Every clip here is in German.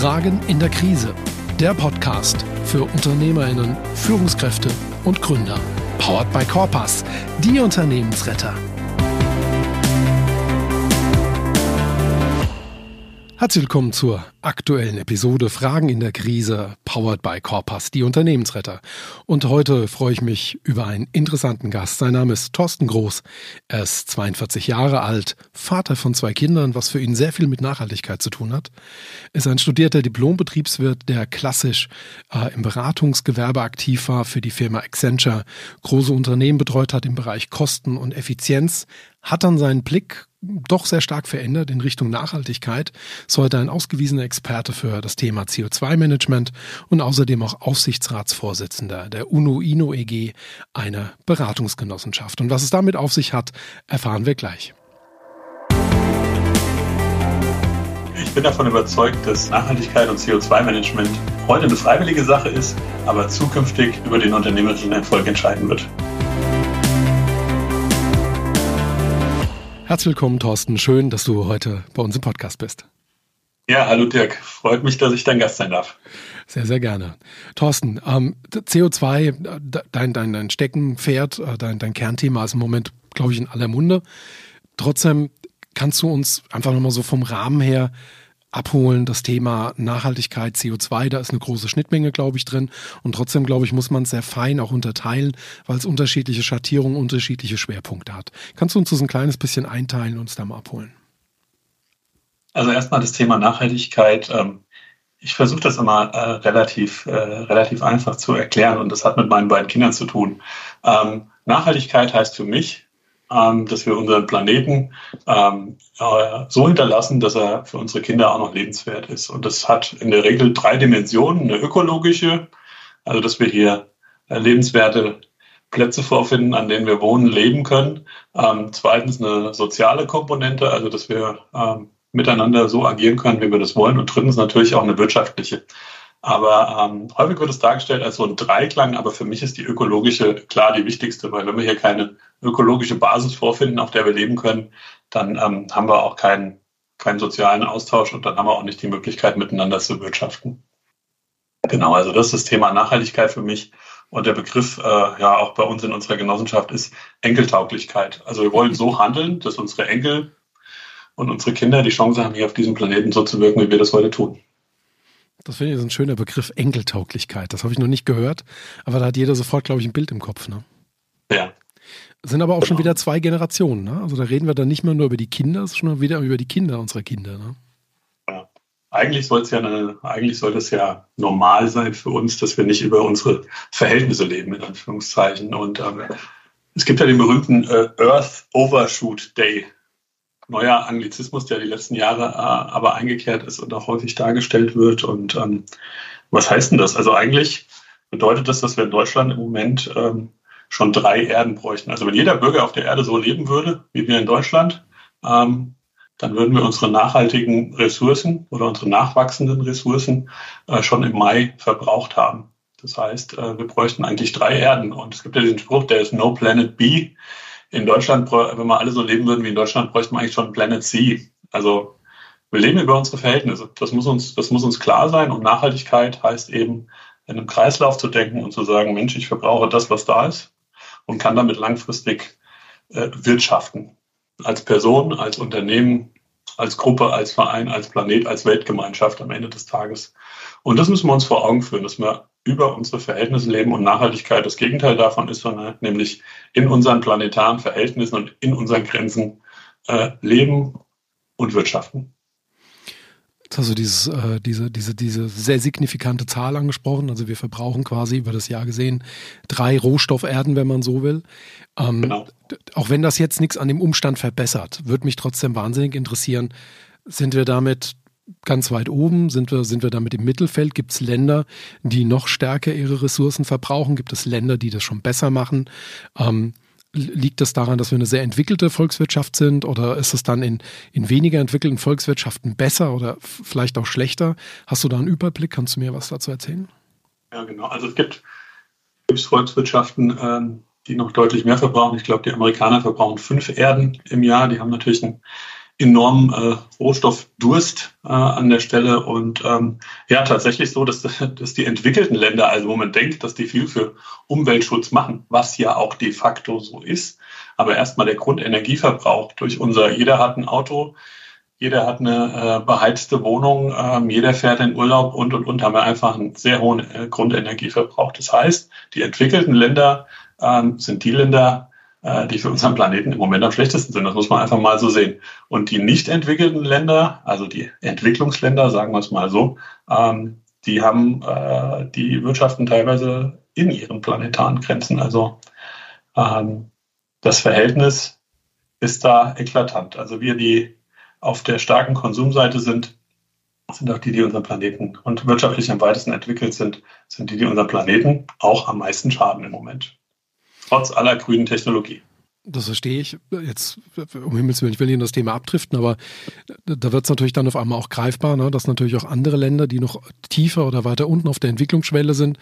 Fragen in der Krise. Der Podcast für Unternehmerinnen, Führungskräfte und Gründer. Powered by Corpus, die Unternehmensretter. Herzlich willkommen zur aktuellen Episode Fragen in der Krise, powered by Corpus, die Unternehmensretter. Und heute freue ich mich über einen interessanten Gast. Sein Name ist Thorsten Groß. Er ist 42 Jahre alt, Vater von zwei Kindern, was für ihn sehr viel mit Nachhaltigkeit zu tun hat. Ist ein studierter Diplombetriebswirt, der klassisch äh, im Beratungsgewerbe aktiv war, für die Firma Accenture große Unternehmen betreut hat im Bereich Kosten und Effizienz, hat dann seinen Blick doch sehr stark verändert in Richtung Nachhaltigkeit, ist heute ein ausgewiesener Experte für das Thema CO2-Management und außerdem auch Aufsichtsratsvorsitzender der UNO-INO EG, eine Beratungsgenossenschaft. Und was es damit auf sich hat, erfahren wir gleich. Ich bin davon überzeugt, dass Nachhaltigkeit und CO2-Management heute eine freiwillige Sache ist, aber zukünftig über den unternehmerischen Erfolg entscheiden wird. Herzlich willkommen, Thorsten. Schön, dass du heute bei uns im Podcast bist. Ja, hallo Dirk. Freut mich, dass ich dein Gast sein darf. Sehr, sehr gerne. Thorsten, ähm, CO2, dein, dein, dein Steckenpferd, äh, dein, dein Kernthema ist im Moment, glaube ich, in aller Munde. Trotzdem kannst du uns einfach nochmal so vom Rahmen her abholen, das Thema Nachhaltigkeit, CO2, da ist eine große Schnittmenge, glaube ich, drin. Und trotzdem, glaube ich, muss man es sehr fein auch unterteilen, weil es unterschiedliche Schattierungen, unterschiedliche Schwerpunkte hat. Kannst du uns das ein kleines bisschen einteilen und uns da mal abholen? Also erstmal das Thema Nachhaltigkeit. Ähm, ich versuche das immer äh, relativ, äh, relativ einfach zu erklären und das hat mit meinen beiden Kindern zu tun. Ähm, Nachhaltigkeit heißt für mich, ähm, dass wir unseren Planeten ähm, äh, so hinterlassen, dass er für unsere Kinder auch noch lebenswert ist. Und das hat in der Regel drei Dimensionen. Eine ökologische, also dass wir hier äh, lebenswerte Plätze vorfinden, an denen wir wohnen, leben können. Ähm, zweitens eine soziale Komponente, also dass wir ähm, miteinander so agieren können, wie wir das wollen. Und drittens natürlich auch eine wirtschaftliche. Aber ähm, häufig wird es dargestellt als so ein Dreiklang, aber für mich ist die ökologische klar die wichtigste, weil wenn wir hier keine ökologische Basis vorfinden, auf der wir leben können, dann ähm, haben wir auch keinen, keinen sozialen Austausch und dann haben wir auch nicht die Möglichkeit, miteinander zu wirtschaften. Genau, also das ist das Thema Nachhaltigkeit für mich. Und der Begriff, äh, ja, auch bei uns in unserer Genossenschaft ist Enkeltauglichkeit. Also wir wollen so handeln, dass unsere Enkel und unsere Kinder die Chance haben, hier auf diesem Planeten so zu wirken, wie wir das heute tun. Das finde ich so ein schöner Begriff, Enkeltauglichkeit. Das habe ich noch nicht gehört, aber da hat jeder sofort, glaube ich, ein Bild im Kopf. Ne? Ja. Sind aber auch genau. schon wieder zwei Generationen. Ne? Also da reden wir dann nicht mehr nur über die Kinder, sondern wieder über die Kinder unserer Kinder. Ne? Ja. Eigentlich soll es ja eine, eigentlich soll es ja normal sein für uns, dass wir nicht über unsere Verhältnisse leben, in Anführungszeichen. Und ähm, es gibt ja den berühmten äh, Earth Overshoot Day neuer Anglizismus, der die letzten Jahre äh, aber eingekehrt ist und auch häufig dargestellt wird. Und ähm, was heißt denn das? Also eigentlich bedeutet das, dass wir in Deutschland im Moment ähm, schon drei Erden bräuchten. Also wenn jeder Bürger auf der Erde so leben würde, wie wir in Deutschland, ähm, dann würden wir unsere nachhaltigen Ressourcen oder unsere nachwachsenden Ressourcen äh, schon im Mai verbraucht haben. Das heißt, äh, wir bräuchten eigentlich drei Erden. Und es gibt ja diesen Spruch, der ist No Planet B in Deutschland, wenn wir alle so leben würden wie in Deutschland, bräuchten wir eigentlich schon Planet C. Also wir leben über unsere Verhältnisse. Das muss uns, das muss uns klar sein. Und Nachhaltigkeit heißt eben, in einem Kreislauf zu denken und zu sagen, Mensch, ich verbrauche das, was da ist und kann damit langfristig äh, wirtschaften. Als Person, als Unternehmen, als Gruppe, als Verein, als Planet, als Weltgemeinschaft am Ende des Tages. Und das müssen wir uns vor Augen führen, dass wir über unsere Verhältnisse leben und Nachhaltigkeit das Gegenteil davon ist, sondern nämlich in unseren planetaren Verhältnissen und in unseren Grenzen äh, leben und wirtschaften. Jetzt hast du dieses, äh, diese, diese, diese sehr signifikante Zahl angesprochen. Also wir verbrauchen quasi über das Jahr gesehen drei Rohstofferden, wenn man so will. Ähm, genau. Auch wenn das jetzt nichts an dem Umstand verbessert, würde mich trotzdem wahnsinnig interessieren, sind wir damit ganz weit oben? Sind wir, sind wir damit im Mittelfeld? Gibt es Länder, die noch stärker ihre Ressourcen verbrauchen? Gibt es Länder, die das schon besser machen? Ähm, liegt das daran, dass wir eine sehr entwickelte Volkswirtschaft sind oder ist es dann in, in weniger entwickelten Volkswirtschaften besser oder vielleicht auch schlechter? Hast du da einen Überblick? Kannst du mir was dazu erzählen? Ja, genau. Also es gibt, gibt Volkswirtschaften, ähm, die noch deutlich mehr verbrauchen. Ich glaube, die Amerikaner verbrauchen fünf Erden im Jahr. Die haben natürlich einen enormen äh, Rohstoffdurst äh, an der Stelle. Und ähm, ja, tatsächlich so, dass, dass die entwickelten Länder, also wo man denkt, dass die viel für Umweltschutz machen, was ja auch de facto so ist, aber erstmal der Grundenergieverbrauch durch unser, jeder hat ein Auto, jeder hat eine äh, beheizte Wohnung, ähm, jeder fährt in Urlaub und und und haben wir einfach einen sehr hohen äh, Grundenergieverbrauch. Das heißt, die entwickelten Länder ähm, sind die Länder, die für unseren Planeten im Moment am schlechtesten sind. Das muss man einfach mal so sehen. Und die nicht entwickelten Länder, also die Entwicklungsländer, sagen wir es mal so, ähm, die haben äh, die Wirtschaften teilweise in ihren planetaren Grenzen. Also ähm, das Verhältnis ist da eklatant. Also wir, die auf der starken Konsumseite sind, sind auch die, die unseren Planeten und wirtschaftlich am weitesten entwickelt sind, sind die, die unseren Planeten auch am meisten schaden im Moment trotz aller grünen Technologie. Das verstehe ich. Jetzt, um Himmels Willen, ich will in das Thema abdriften, aber da wird es natürlich dann auf einmal auch greifbar, ne, dass natürlich auch andere Länder, die noch tiefer oder weiter unten auf der Entwicklungsschwelle sind,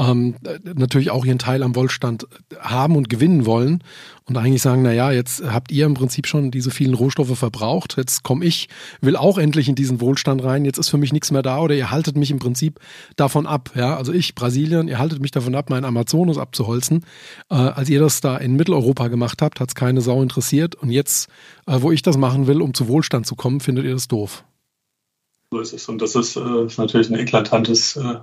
ähm, natürlich auch ihren Teil am Wohlstand haben und gewinnen wollen und eigentlich sagen, na ja, jetzt habt ihr im Prinzip schon diese vielen Rohstoffe verbraucht, jetzt komme ich, will auch endlich in diesen Wohlstand rein, jetzt ist für mich nichts mehr da oder ihr haltet mich im Prinzip davon ab, ja, also ich, Brasilien, ihr haltet mich davon ab, meinen Amazonas abzuholzen. Äh, als ihr das da in Mitteleuropa gemacht habt, hat es keine Sau interessiert und jetzt, äh, wo ich das machen will, um zu Wohlstand zu kommen, findet ihr das doof. So ist es und das ist, äh, ist natürlich ein eklatantes äh,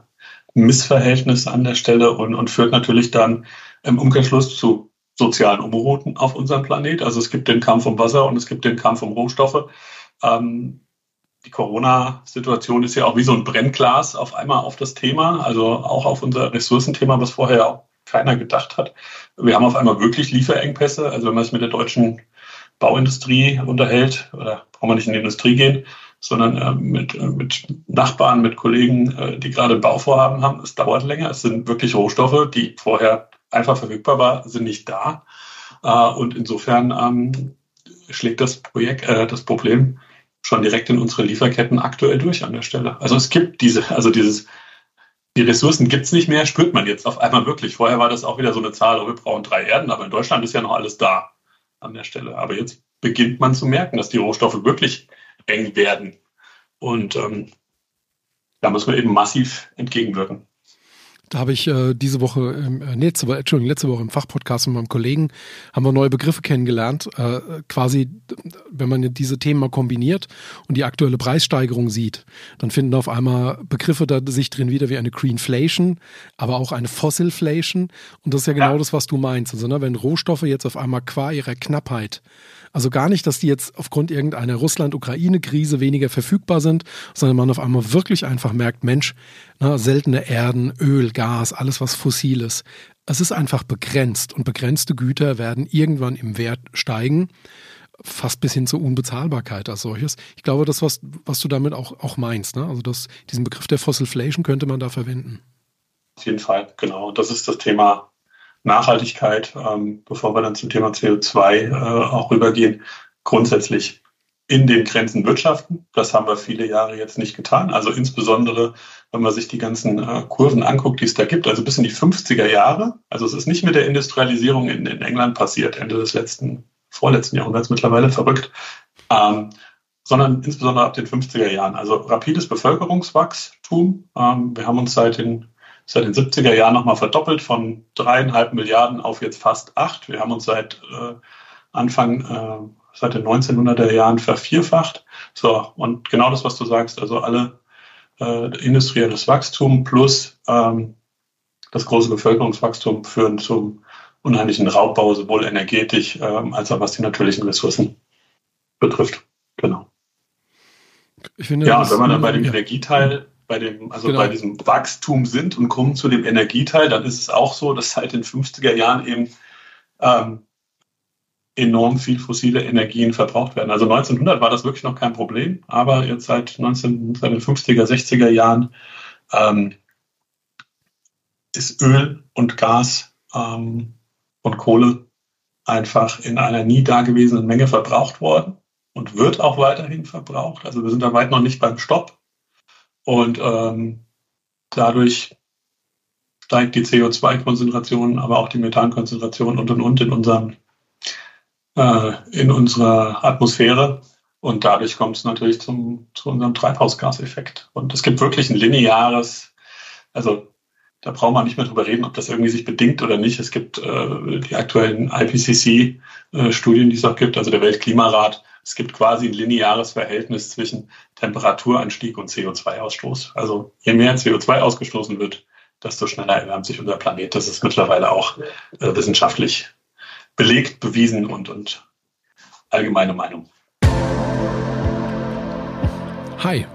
Missverhältnis an der Stelle und, und führt natürlich dann im Umkehrschluss zu sozialen Unruhen auf unserem Planet. Also es gibt den Kampf um Wasser und es gibt den Kampf um Rohstoffe. Ähm, die Corona-Situation ist ja auch wie so ein Brennglas auf einmal auf das Thema, also auch auf unser Ressourcenthema, was vorher auch keiner gedacht hat. Wir haben auf einmal wirklich Lieferengpässe. Also wenn man sich mit der deutschen Bauindustrie unterhält, oder braucht man nicht in die Industrie gehen, sondern äh, mit, äh, mit Nachbarn, mit Kollegen, äh, die gerade Bauvorhaben haben, es dauert länger. Es sind wirklich Rohstoffe, die vorher einfach verfügbar war, sind nicht da. Und insofern ähm, schlägt das Projekt, äh, das Problem schon direkt in unsere Lieferketten aktuell durch an der Stelle. Also es gibt diese, also dieses, die Ressourcen gibt es nicht mehr, spürt man jetzt auf einmal wirklich. Vorher war das auch wieder so eine Zahl, oh, wir brauchen drei Erden, aber in Deutschland ist ja noch alles da an der Stelle. Aber jetzt beginnt man zu merken, dass die Rohstoffe wirklich eng werden. Und ähm, da muss man eben massiv entgegenwirken. Da habe ich äh, diese Woche, äh, letzte, Woche, Entschuldigung, letzte Woche im Fachpodcast mit meinem Kollegen, haben wir neue Begriffe kennengelernt. Äh, quasi, wenn man diese Themen mal kombiniert und die aktuelle Preissteigerung sieht, dann finden auf einmal Begriffe da sich drin wieder wie eine Greenflation, aber auch eine Fossilflation. Und das ist ja genau ja. das, was du meinst. Also, ne, wenn Rohstoffe jetzt auf einmal qua ihrer Knappheit also gar nicht, dass die jetzt aufgrund irgendeiner Russland-Ukraine-Krise weniger verfügbar sind, sondern man auf einmal wirklich einfach merkt, Mensch, na, seltene Erden, Öl, Gas, alles was fossil ist. Es ist einfach begrenzt und begrenzte Güter werden irgendwann im Wert steigen fast bis hin zur Unbezahlbarkeit als solches. Ich glaube, das, was, was du damit auch, auch meinst, ne? also das, diesen Begriff der Fossilflation könnte man da verwenden. Auf jeden Fall, genau. Das ist das Thema Nachhaltigkeit, ähm, bevor wir dann zum Thema CO2 äh, auch rübergehen, grundsätzlich in den Grenzen wirtschaften. Das haben wir viele Jahre jetzt nicht getan. Also insbesondere, wenn man sich die ganzen äh, Kurven anguckt, die es da gibt, also bis in die 50er Jahre. Also es ist nicht mit der Industrialisierung in, in England passiert, Ende des letzten, vorletzten Jahrhunderts mittlerweile verrückt, ähm, sondern insbesondere ab den 50er Jahren. Also rapides Bevölkerungswachstum. Ähm, wir haben uns seit den seit den 70er Jahren nochmal verdoppelt von dreieinhalb Milliarden auf jetzt fast acht. Wir haben uns seit äh, Anfang, äh, seit den 1900er Jahren vervierfacht. So, und genau das, was du sagst, also alle äh, industrielles Wachstum plus ähm, das große Bevölkerungswachstum führen zum unheimlichen Raubbau, sowohl energetisch ähm, als auch was die natürlichen Ressourcen betrifft. Genau. Finde, ja, und wenn man dann bei dem ja. Energieteil bei dem, also genau. bei diesem Wachstum sind und kommen zu dem Energieteil, dann ist es auch so, dass seit den 50er Jahren eben ähm, enorm viel fossile Energien verbraucht werden. Also 1900 war das wirklich noch kein Problem, aber jetzt seit, 19, seit den 50er, 60er Jahren ähm, ist Öl und Gas ähm, und Kohle einfach in einer nie dagewesenen Menge verbraucht worden und wird auch weiterhin verbraucht. Also wir sind da weit noch nicht beim Stopp. Und ähm, dadurch steigt die CO2-Konzentration, aber auch die Methankonzentration und und und in unserem äh, in unserer Atmosphäre. Und dadurch kommt es natürlich zum, zu unserem Treibhausgaseffekt. Und es gibt wirklich ein lineares, also da braucht man nicht mehr drüber reden, ob das irgendwie sich bedingt oder nicht. Es gibt äh, die aktuellen IPCC-Studien, äh, die es auch gibt, also der Weltklimarat. Es gibt quasi ein lineares Verhältnis zwischen Temperaturanstieg und CO2-Ausstoß. Also je mehr CO2 ausgestoßen wird, desto schneller erwärmt sich unser Planet. Das ist mittlerweile auch äh, wissenschaftlich belegt, bewiesen und, und allgemeine Meinung. Hi.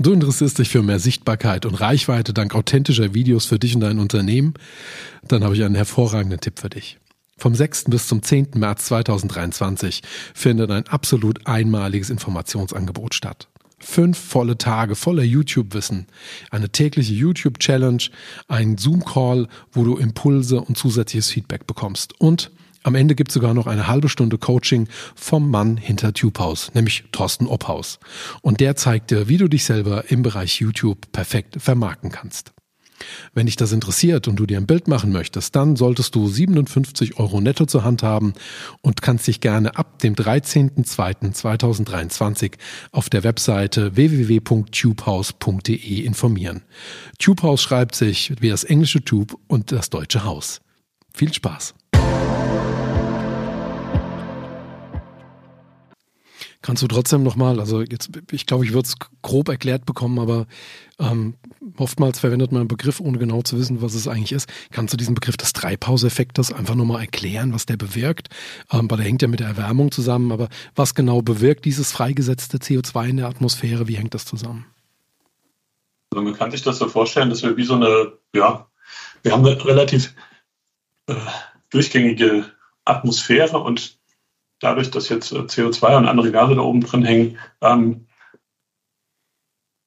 Du interessierst dich für mehr Sichtbarkeit und Reichweite dank authentischer Videos für dich und dein Unternehmen? Dann habe ich einen hervorragenden Tipp für dich. Vom 6. bis zum 10. März 2023 findet ein absolut einmaliges Informationsangebot statt. Fünf volle Tage voller YouTube-Wissen, eine tägliche YouTube-Challenge, ein Zoom-Call, wo du Impulse und zusätzliches Feedback bekommst und am Ende gibt es sogar noch eine halbe Stunde Coaching vom Mann hinter TubeHaus, nämlich Thorsten Obhaus. Und der zeigt dir, wie du dich selber im Bereich YouTube perfekt vermarkten kannst. Wenn dich das interessiert und du dir ein Bild machen möchtest, dann solltest du 57 Euro netto zur Hand haben und kannst dich gerne ab dem 13.02.2023 auf der Webseite www.tubehouse.de informieren. Tubehouse schreibt sich wie das englische Tube und das deutsche Haus. Viel Spaß! Kannst du trotzdem nochmal, also jetzt, ich glaube, ich würde es grob erklärt bekommen, aber ähm, oftmals verwendet man einen Begriff, ohne genau zu wissen, was es eigentlich ist. Kannst du diesen Begriff des Treibhauseffektes einfach nochmal erklären, was der bewirkt? Ähm, weil der hängt ja mit der Erwärmung zusammen, aber was genau bewirkt dieses freigesetzte CO2 in der Atmosphäre? Wie hängt das zusammen? Also man kann sich das so vorstellen, dass wir wie so eine, ja, wir haben eine relativ äh, durchgängige Atmosphäre und dadurch, dass jetzt äh, CO2 und andere Gase da oben drin hängen, ähm,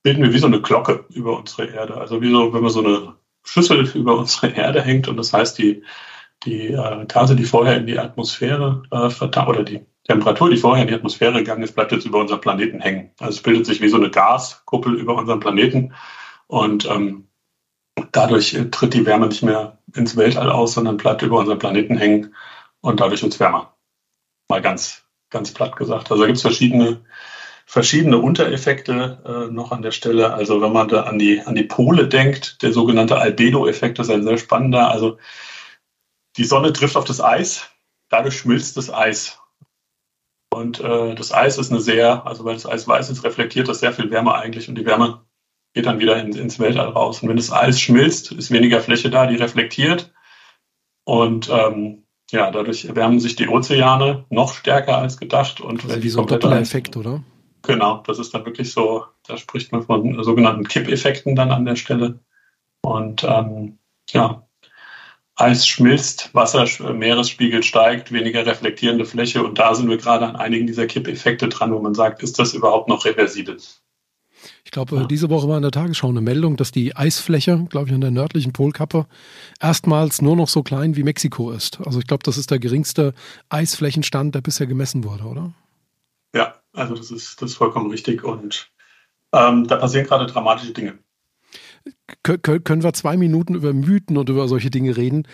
bilden wir wie so eine Glocke über unsere Erde. Also wie so, wenn man so eine Schüssel über unsere Erde hängt und das heißt, die, die äh, Gase, die vorher in die Atmosphäre äh, oder die Temperatur, die vorher in die Atmosphäre gegangen ist, bleibt jetzt über unseren Planeten hängen. Also es bildet sich wie so eine Gaskuppel über unseren Planeten und ähm, dadurch tritt die Wärme nicht mehr ins Weltall aus, sondern bleibt über unseren Planeten hängen und dadurch wird es wärmer mal ganz, ganz platt gesagt. Also da gibt es verschiedene, verschiedene Untereffekte äh, noch an der Stelle. Also wenn man da an die, an die Pole denkt, der sogenannte Albedo-Effekt ist ein sehr spannender. Also die Sonne trifft auf das Eis, dadurch schmilzt das Eis. Und äh, das Eis ist eine sehr, also weil das Eis weiß ist, reflektiert das sehr viel Wärme eigentlich und die Wärme geht dann wieder in, ins Weltall raus. Und wenn das Eis schmilzt, ist weniger Fläche da, die reflektiert. Und ähm, ja, dadurch erwärmen sich die Ozeane noch stärker als gedacht. Und also wie so ein Doppler-Effekt, oder? Genau, das ist dann wirklich so, da spricht man von sogenannten Kippeffekten dann an der Stelle. Und ähm, ja, Eis schmilzt, Wasser, Meeresspiegel steigt, weniger reflektierende Fläche. Und da sind wir gerade an einigen dieser Kippeffekte dran, wo man sagt, ist das überhaupt noch reversibel? Ich glaube, ja. diese Woche war in der Tagesschau eine Meldung, dass die Eisfläche, glaube ich, an der nördlichen Polkappe erstmals nur noch so klein wie Mexiko ist. Also ich glaube, das ist der geringste Eisflächenstand, der bisher gemessen wurde, oder? Ja, also das ist, das ist vollkommen richtig. Und ähm, da passieren gerade dramatische Dinge können wir zwei Minuten über Mythen und über solche Dinge reden.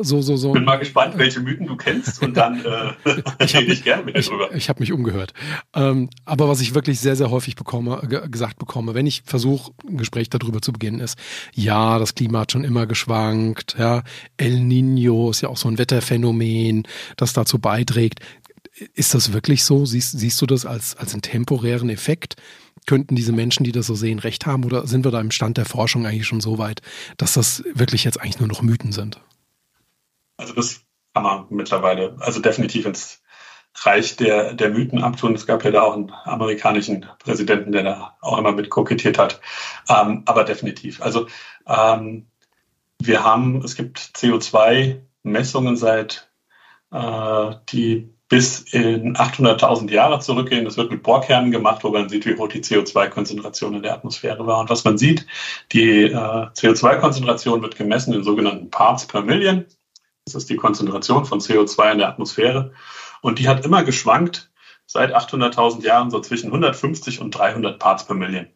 So, so, so. Bin mal gespannt, welche Mythen du kennst und dann äh, ich rede ich gerne mit dir drüber. Ich, ich habe mich umgehört. Ähm, aber was ich wirklich sehr, sehr häufig bekomme, gesagt bekomme, wenn ich versuche, ein Gespräch darüber zu beginnen, ist, ja, das Klima hat schon immer geschwankt, ja, El Nino ist ja auch so ein Wetterphänomen, das dazu beiträgt. Ist das wirklich so? Siehst, siehst du das als, als einen temporären Effekt? Könnten diese Menschen, die das so sehen, recht haben? Oder sind wir da im Stand der Forschung eigentlich schon so weit, dass das wirklich jetzt eigentlich nur noch Mythen sind? Also das kann man mittlerweile, also definitiv ins Reich der, der Mythen abtun. Es gab ja da auch einen amerikanischen Präsidenten, der da auch immer mit kokettiert hat. Ähm, aber definitiv. Also ähm, wir haben, es gibt CO2-Messungen seit äh, die bis in 800.000 Jahre zurückgehen. Das wird mit Bohrkernen gemacht, wo man sieht, wie hoch die CO2-Konzentration in der Atmosphäre war. Und was man sieht, die äh, CO2-Konzentration wird gemessen in sogenannten Parts per Million. Das ist die Konzentration von CO2 in der Atmosphäre. Und die hat immer geschwankt seit 800.000 Jahren so zwischen 150 und 300 Parts per Million.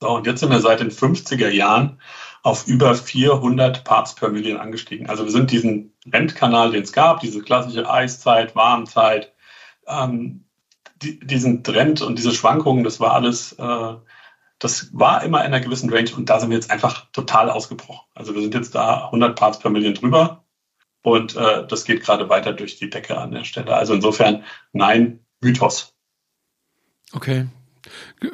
So, und jetzt sind wir seit den 50er Jahren auf über 400 Parts per Million angestiegen. Also wir sind diesen Rentkanal, den es gab, diese klassische Eiszeit, Warmzeit, ähm, die, diesen Trend und diese Schwankungen, das war alles, äh, das war immer in einer gewissen Range und da sind wir jetzt einfach total ausgebrochen. Also wir sind jetzt da 100 Parts per Million drüber und äh, das geht gerade weiter durch die Decke an der Stelle. Also insofern, nein, Mythos. Okay,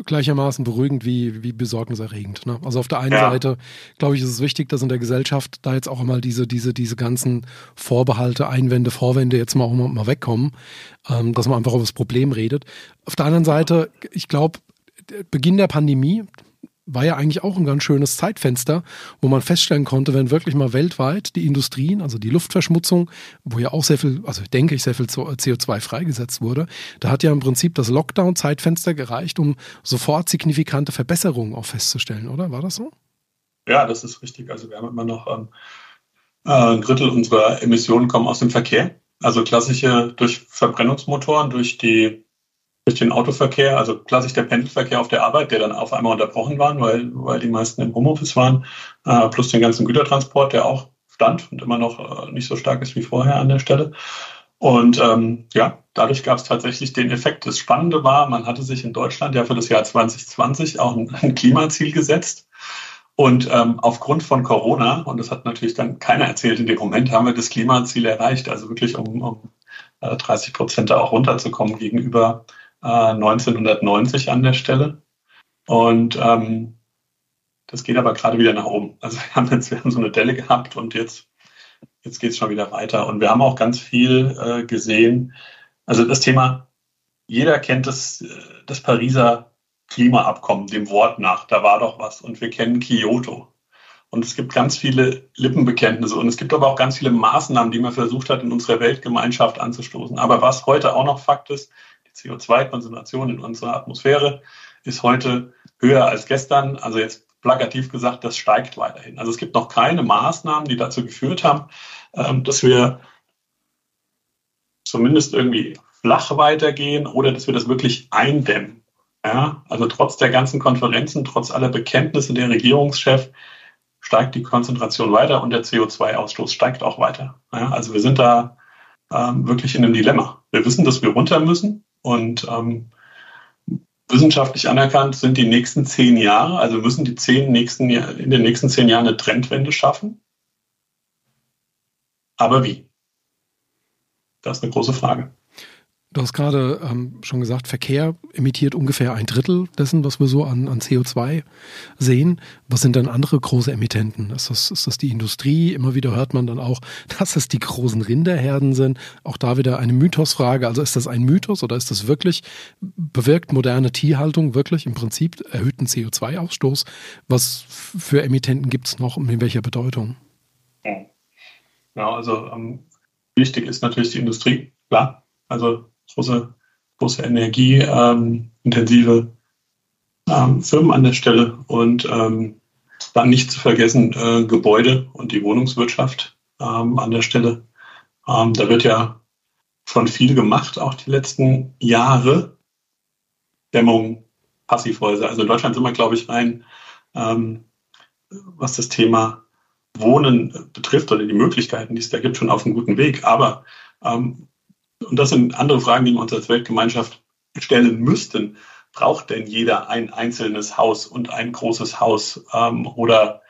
gleichermaßen beruhigend wie, wie besorgniserregend. Ne? Also auf der einen ja. Seite, glaube ich, ist es wichtig, dass in der Gesellschaft da jetzt auch mal diese, diese, diese ganzen Vorbehalte, Einwände, Vorwände jetzt mal auch mal wegkommen, ähm, dass man einfach über das Problem redet. Auf der anderen Seite, ich glaube, Beginn der Pandemie, war ja eigentlich auch ein ganz schönes Zeitfenster, wo man feststellen konnte, wenn wirklich mal weltweit die Industrien, also die Luftverschmutzung, wo ja auch sehr viel, also denke ich, sehr viel CO2 freigesetzt wurde, da hat ja im Prinzip das Lockdown-Zeitfenster gereicht, um sofort signifikante Verbesserungen auch festzustellen, oder? War das so? Ja, das ist richtig. Also wir haben immer noch ähm, äh, ein Drittel unserer Emissionen kommen aus dem Verkehr. Also klassische durch Verbrennungsmotoren, durch die durch den Autoverkehr, also klassisch der Pendelverkehr auf der Arbeit, der dann auf einmal unterbrochen war, weil, weil die meisten im Homeoffice waren, äh, plus den ganzen Gütertransport, der auch stand und immer noch äh, nicht so stark ist wie vorher an der Stelle. Und ähm, ja, dadurch gab es tatsächlich den Effekt. Das Spannende war, man hatte sich in Deutschland ja für das Jahr 2020 auch ein, ein Klimaziel gesetzt. Und ähm, aufgrund von Corona, und das hat natürlich dann keiner erzählt in dem Moment, haben wir das Klimaziel erreicht. Also wirklich um, um 30 äh, Prozent da auch runterzukommen gegenüber 1990 äh, an der Stelle. Und ähm, das geht aber gerade wieder nach oben. Also wir haben jetzt wir haben so eine Delle gehabt und jetzt, jetzt geht es schon wieder weiter. Und wir haben auch ganz viel äh, gesehen. Also das Thema, jeder kennt das, äh, das Pariser Klimaabkommen, dem Wort nach, da war doch was. Und wir kennen Kyoto. Und es gibt ganz viele Lippenbekenntnisse und es gibt aber auch ganz viele Maßnahmen, die man versucht hat, in unserer Weltgemeinschaft anzustoßen. Aber was heute auch noch Fakt ist, CO2-Konzentration in unserer Atmosphäre ist heute höher als gestern. Also jetzt plakativ gesagt, das steigt weiterhin. Also es gibt noch keine Maßnahmen, die dazu geführt haben, ähm, dass wir zumindest irgendwie flach weitergehen oder dass wir das wirklich eindämmen. Ja, also trotz der ganzen Konferenzen, trotz aller Bekenntnisse der Regierungschef, steigt die Konzentration weiter und der CO2-Ausstoß steigt auch weiter. Ja, also wir sind da ähm, wirklich in einem Dilemma. Wir wissen, dass wir runter müssen. Und ähm, wissenschaftlich anerkannt sind die nächsten zehn Jahre, also müssen die zehn nächsten, in den nächsten zehn Jahren eine Trendwende schaffen. Aber wie? Das ist eine große Frage. Du hast gerade ähm, schon gesagt, Verkehr emittiert ungefähr ein Drittel dessen, was wir so an, an CO2 sehen. Was sind denn andere große Emittenten? Ist das, ist das die Industrie? Immer wieder hört man dann auch, dass es die großen Rinderherden sind. Auch da wieder eine Mythosfrage. Also ist das ein Mythos oder ist das wirklich, bewirkt moderne Tierhaltung wirklich im Prinzip erhöhten CO2-Ausstoß? Was für Emittenten gibt es noch und in welcher Bedeutung? Ja, also ähm, wichtig ist natürlich die Industrie, klar. Also große, große energieintensive ähm, Firmen an der Stelle und ähm, dann nicht zu vergessen äh, Gebäude und die Wohnungswirtschaft ähm, an der Stelle. Ähm, da wird ja schon viel gemacht, auch die letzten Jahre. Dämmung, Passivhäuser. Also in Deutschland sind wir, glaube ich, rein, ähm, was das Thema Wohnen betrifft oder die Möglichkeiten, die es da gibt, schon auf einem guten Weg. Aber ähm, und das sind andere Fragen, die wir uns als Weltgemeinschaft stellen müssten. Braucht denn jeder ein einzelnes Haus und ein großes Haus? Ähm, oder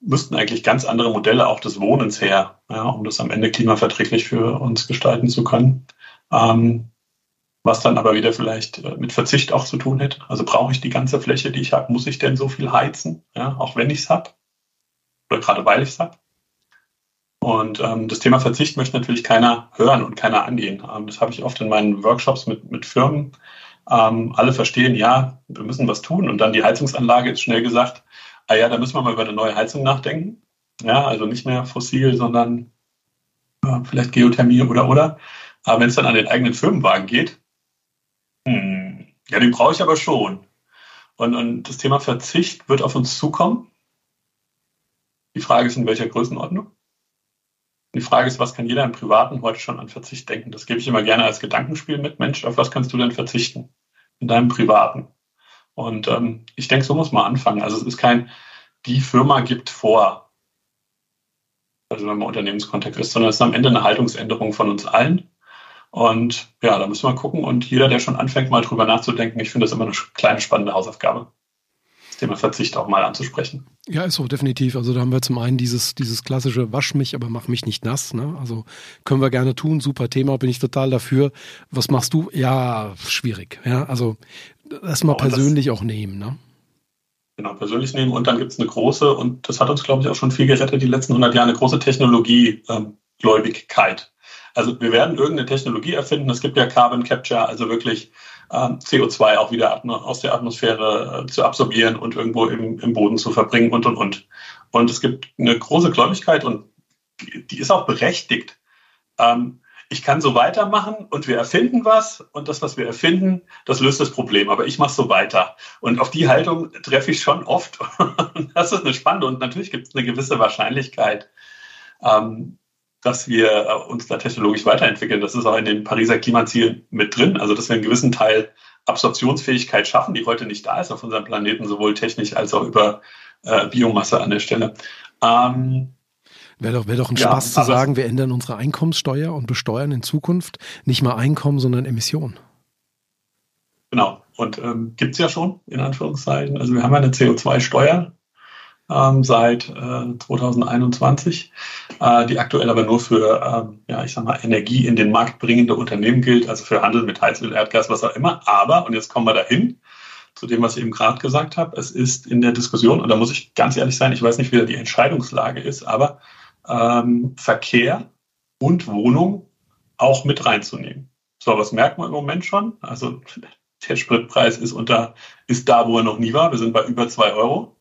müssten eigentlich ganz andere Modelle auch des Wohnens her, ja, um das am Ende klimaverträglich für uns gestalten zu können? Ähm, was dann aber wieder vielleicht äh, mit Verzicht auch zu tun hätte. Also brauche ich die ganze Fläche, die ich habe? Muss ich denn so viel heizen, ja, auch wenn ich es habe? Oder gerade weil ich es habe? Und ähm, das Thema Verzicht möchte natürlich keiner hören und keiner angehen. Ähm, das habe ich oft in meinen Workshops mit, mit Firmen. Ähm, alle verstehen, ja, wir müssen was tun. Und dann die Heizungsanlage ist schnell gesagt, ah ja, da müssen wir mal über eine neue Heizung nachdenken. Ja, also nicht mehr fossil, sondern äh, vielleicht Geothermie oder oder. Aber wenn es dann an den eigenen Firmenwagen geht, hm, ja, den brauche ich aber schon. Und, und das Thema Verzicht wird auf uns zukommen. Die Frage ist, in welcher Größenordnung? Die Frage ist, was kann jeder im Privaten heute schon an Verzicht denken? Das gebe ich immer gerne als Gedankenspiel mit. Mensch, auf was kannst du denn verzichten in deinem Privaten? Und ähm, ich denke, so muss man anfangen. Also es ist kein, die Firma gibt vor, also wenn man Unternehmenskontext ist, sondern es ist am Ende eine Haltungsänderung von uns allen. Und ja, da müssen wir gucken. Und jeder, der schon anfängt, mal drüber nachzudenken, ich finde das immer eine kleine spannende Hausaufgabe, Thema Verzicht auch mal anzusprechen. Ja, ist so, definitiv. Also da haben wir zum einen dieses, dieses klassische Wasch mich, aber mach mich nicht nass. Ne? Also können wir gerne tun, super Thema, bin ich total dafür. Was machst du? Ja, schwierig. Ja, also erstmal genau, persönlich auch nehmen. Ne? Genau, persönlich nehmen. Und dann gibt es eine große, und das hat uns, glaube ich, auch schon viel gerettet, die letzten 100 Jahre, eine große Technologiegläubigkeit. Ähm, also wir werden irgendeine Technologie erfinden. Es gibt ja Carbon Capture, also wirklich CO2 auch wieder aus der Atmosphäre äh, zu absorbieren und irgendwo im, Boden zu verbringen und, und, und. Und es gibt eine große Gläubigkeit und die, die ist auch berechtigt. Ähm, ich kann so weitermachen und wir erfinden was und das, was wir erfinden, das löst das Problem. Aber ich mache so weiter. Und auf die Haltung treffe ich schon oft. das ist eine spannende und natürlich gibt es eine gewisse Wahrscheinlichkeit, ähm, dass wir äh, uns da technologisch weiterentwickeln. Das ist auch in den Pariser Klimazielen mit drin. Also, dass wir einen gewissen Teil Absorptionsfähigkeit schaffen, die heute nicht da ist auf unserem Planeten, sowohl technisch als auch über äh, Biomasse an der Stelle. Ähm, Wäre doch, wär doch ein Spaß ja, zu sagen, wir ändern unsere Einkommenssteuer und besteuern in Zukunft nicht mal Einkommen, sondern Emissionen. Genau. Und ähm, gibt es ja schon, in Anführungszeichen. Also wir haben ja eine CO2-Steuer ähm, seit äh, 2021, äh, die aktuell aber nur für, ähm, ja, ich sag mal, Energie in den Markt bringende Unternehmen gilt, also für Handel mit Heizöl, Erdgas, was auch immer. Aber, und jetzt kommen wir dahin, zu dem, was ich eben gerade gesagt habe, es ist in der Diskussion, und da muss ich ganz ehrlich sein, ich weiß nicht, wie da die Entscheidungslage ist, aber ähm, Verkehr und Wohnung auch mit reinzunehmen. So, was merkt man im Moment schon? Also der Spritpreis ist unter, ist da, wo er noch nie war. Wir sind bei über zwei Euro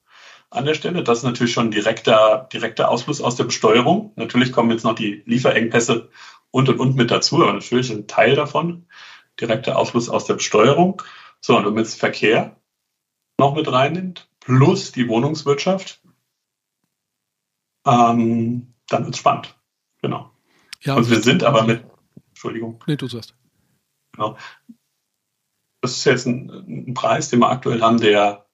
an der Stelle. Das ist natürlich schon direkter, direkter Ausfluss aus der Besteuerung. Natürlich kommen jetzt noch die Lieferengpässe und und und mit dazu, aber natürlich ein Teil davon. Direkter Ausfluss aus der Besteuerung. So, und wenn man jetzt Verkehr noch mit reinnimmt, plus die Wohnungswirtschaft, ähm, dann wird es spannend. Genau. Ja, und wir sind aber mit, Entschuldigung. Nee, du sagst. Genau. Das ist jetzt ein, ein Preis, den wir aktuell haben, der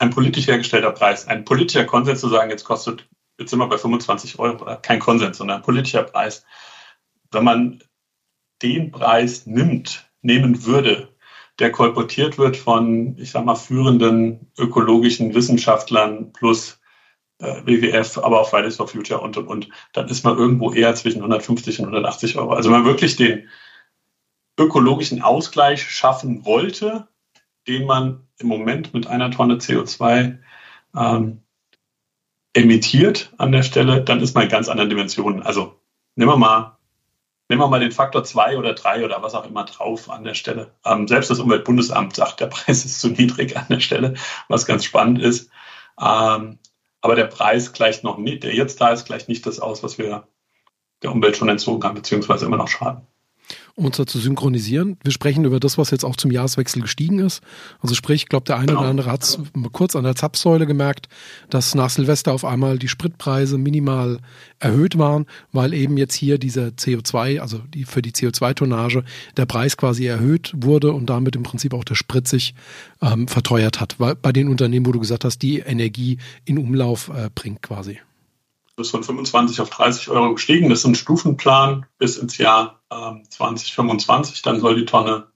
ein politisch hergestellter Preis, ein politischer Konsens zu sagen, jetzt kostet, jetzt sind wir bei 25 Euro, kein Konsens, sondern ein politischer Preis. Wenn man den Preis nimmt, nehmen würde, der kolportiert wird von, ich sag mal, führenden ökologischen Wissenschaftlern plus äh, WWF, aber auch Fridays for Future und, und, und, dann ist man irgendwo eher zwischen 150 und 180 Euro. Also wenn man wirklich den ökologischen Ausgleich schaffen wollte, den man im Moment mit einer Tonne CO2 ähm, emittiert an der Stelle, dann ist man in ganz anderen Dimensionen. Also nehmen wir mal, nehmen wir mal den Faktor 2 oder 3 oder was auch immer drauf an der Stelle. Ähm, selbst das Umweltbundesamt sagt, der Preis ist zu niedrig an der Stelle, was ganz spannend ist. Ähm, aber der Preis gleicht noch nicht, der jetzt da ist, gleicht nicht das aus, was wir der Umwelt schon entzogen haben, beziehungsweise immer noch schaden um uns da zu synchronisieren. Wir sprechen über das, was jetzt auch zum Jahreswechsel gestiegen ist. Also sprich, ich glaube, der eine genau. oder andere hat es kurz an der Zapfsäule gemerkt, dass nach Silvester auf einmal die Spritpreise minimal erhöht waren, weil eben jetzt hier dieser CO2, also die, für die CO2-Tonnage, der Preis quasi erhöht wurde und damit im Prinzip auch der Sprit sich ähm, verteuert hat. Weil bei den Unternehmen, wo du gesagt hast, die Energie in Umlauf äh, bringt quasi ist von 25 auf 30 Euro gestiegen. Das ist ein Stufenplan bis ins Jahr ähm, 2025. Dann soll die Tonne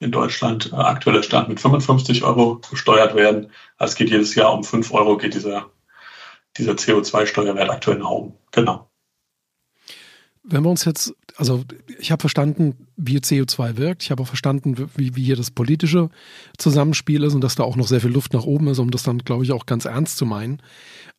in Deutschland äh, aktueller Stand mit 55 Euro besteuert werden. Also es geht jedes Jahr um 5 Euro, geht dieser, dieser CO2-Steuerwert aktuell nach oben. Genau. Wenn wir uns jetzt, also ich habe verstanden, wie CO2 wirkt, ich habe auch verstanden, wie, wie hier das politische Zusammenspiel ist und dass da auch noch sehr viel Luft nach oben ist, um das dann, glaube ich, auch ganz ernst zu meinen.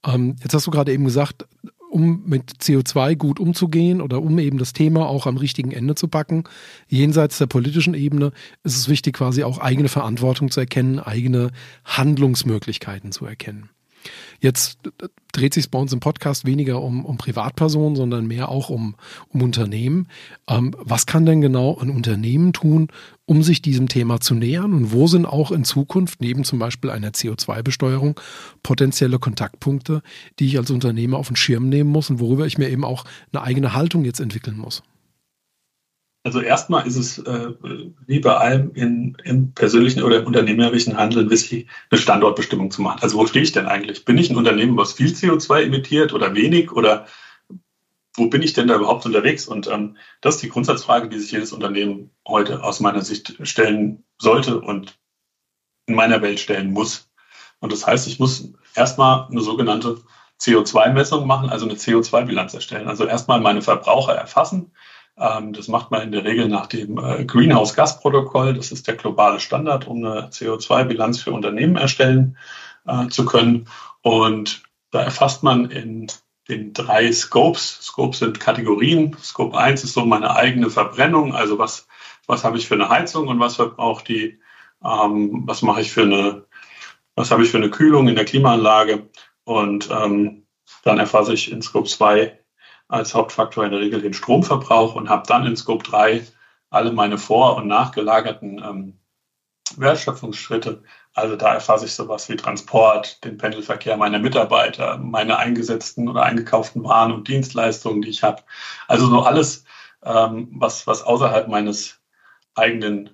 Ähm, jetzt hast du gerade eben gesagt, um mit CO2 gut umzugehen oder um eben das Thema auch am richtigen Ende zu packen, jenseits der politischen Ebene, ist es wichtig, quasi auch eigene Verantwortung zu erkennen, eigene Handlungsmöglichkeiten zu erkennen. Jetzt dreht sich bei uns im Podcast weniger um, um Privatpersonen, sondern mehr auch um, um Unternehmen. Ähm, was kann denn genau ein Unternehmen tun, um sich diesem Thema zu nähern? Und wo sind auch in Zukunft neben zum Beispiel einer CO2-Besteuerung potenzielle Kontaktpunkte, die ich als Unternehmer auf den Schirm nehmen muss und worüber ich mir eben auch eine eigene Haltung jetzt entwickeln muss? Also erstmal ist es äh, wie bei allem in, im persönlichen oder im unternehmerischen Handeln wichtig, eine Standortbestimmung zu machen. Also wo stehe ich denn eigentlich? Bin ich ein Unternehmen, was viel CO2 emittiert oder wenig oder wo bin ich denn da überhaupt unterwegs? Und ähm, das ist die Grundsatzfrage, die sich jedes Unternehmen heute aus meiner Sicht stellen sollte und in meiner Welt stellen muss. Und das heißt, ich muss erstmal eine sogenannte CO2-Messung machen, also eine CO2-Bilanz erstellen. Also erstmal meine Verbraucher erfassen. Ähm, das macht man in der Regel nach dem äh, Greenhouse-Gas-Protokoll. Das ist der globale Standard, um eine CO2-Bilanz für Unternehmen erstellen äh, zu können. Und da erfasst man in den drei Scopes. Scopes sind Kategorien. Scope 1 ist so meine eigene Verbrennung, also was, was habe ich für eine Heizung und was verbraucht die, ähm, was mache ich für eine, was habe ich für eine Kühlung in der Klimaanlage und ähm, dann erfasse ich in Scope 2 als Hauptfaktor in der Regel den Stromverbrauch und habe dann in Scope 3 alle meine vor- und nachgelagerten ähm, Wertschöpfungsschritte also da erfasse ich sowas wie Transport, den Pendelverkehr meiner Mitarbeiter, meine eingesetzten oder eingekauften Waren und Dienstleistungen, die ich habe. Also so alles, ähm, was, was außerhalb meines eigenen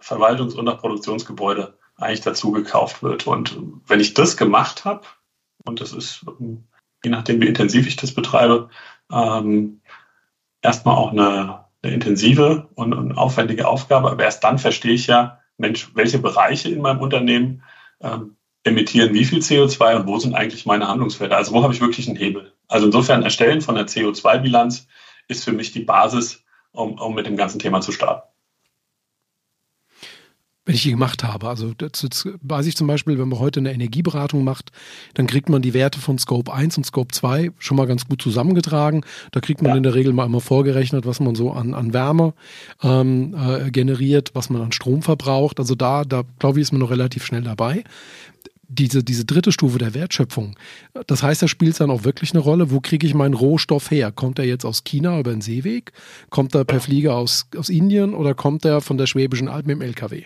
Verwaltungs- und Produktionsgebäude eigentlich dazu gekauft wird. Und wenn ich das gemacht habe, und das ist, je nachdem, wie intensiv ich das betreibe, ähm, erstmal auch eine, eine intensive und, und aufwendige Aufgabe. Aber erst dann verstehe ich ja, Mensch, welche Bereiche in meinem Unternehmen ähm, emittieren wie viel CO2 und wo sind eigentlich meine Handlungsfelder? Also wo habe ich wirklich einen Hebel? Also insofern Erstellen von der CO2-Bilanz ist für mich die Basis, um, um mit dem ganzen Thema zu starten wenn ich die gemacht habe. Also das, weiß ich zum Beispiel, wenn man heute eine Energieberatung macht, dann kriegt man die Werte von Scope 1 und Scope 2 schon mal ganz gut zusammengetragen. Da kriegt man ja. in der Regel mal immer vorgerechnet, was man so an, an Wärme ähm, äh, generiert, was man an Strom verbraucht. Also da, da glaube ich, ist man noch relativ schnell dabei diese, diese dritte Stufe der Wertschöpfung, das heißt, da spielt es dann auch wirklich eine Rolle, wo kriege ich meinen Rohstoff her? Kommt er jetzt aus China über den Seeweg? Kommt er per Flieger aus, aus Indien oder kommt er von der Schwäbischen Alb mit dem LKW?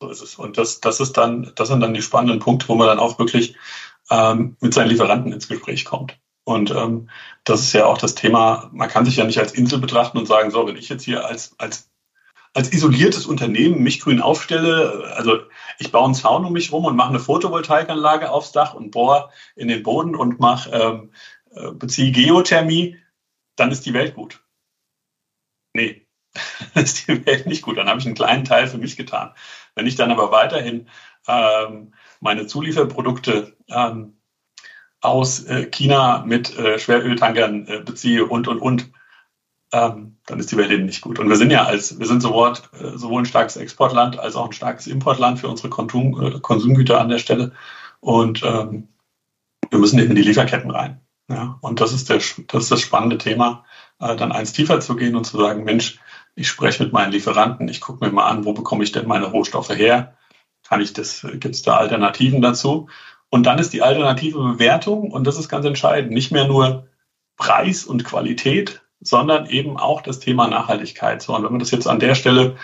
So ist es. Und das, das ist dann, das sind dann die spannenden Punkte, wo man dann auch wirklich ähm, mit seinen Lieferanten ins Gespräch kommt. Und ähm, das ist ja auch das Thema, man kann sich ja nicht als Insel betrachten und sagen, so, wenn ich jetzt hier als, als, als isoliertes Unternehmen mich grün aufstelle, also ich baue einen Zaun um mich rum und mache eine Photovoltaikanlage aufs Dach und bohre in den Boden und mache, ähm, äh, beziehe Geothermie, dann ist die Welt gut. Nee, ist die Welt nicht gut. Dann habe ich einen kleinen Teil für mich getan. Wenn ich dann aber weiterhin ähm, meine Zulieferprodukte ähm, aus äh, China mit äh, Schweröltankern äh, beziehe und, und, und, ähm, dann ist die Welt eben nicht gut. Und wir sind ja als, wir sind sowohl, äh, sowohl ein starkes Exportland als auch ein starkes Importland für unsere Konsum, äh, Konsumgüter an der Stelle. Und ähm, wir müssen eben in die Lieferketten rein. Ja, und das ist, der, das ist das spannende Thema, äh, dann eins tiefer zu gehen und zu sagen, Mensch, ich spreche mit meinen Lieferanten, ich gucke mir mal an, wo bekomme ich denn meine Rohstoffe her? Kann ich das, gibt es da Alternativen dazu? Und dann ist die alternative Bewertung, und das ist ganz entscheidend, nicht mehr nur Preis und Qualität, sondern eben auch das Thema Nachhaltigkeit. So, und wenn man das jetzt an der Stelle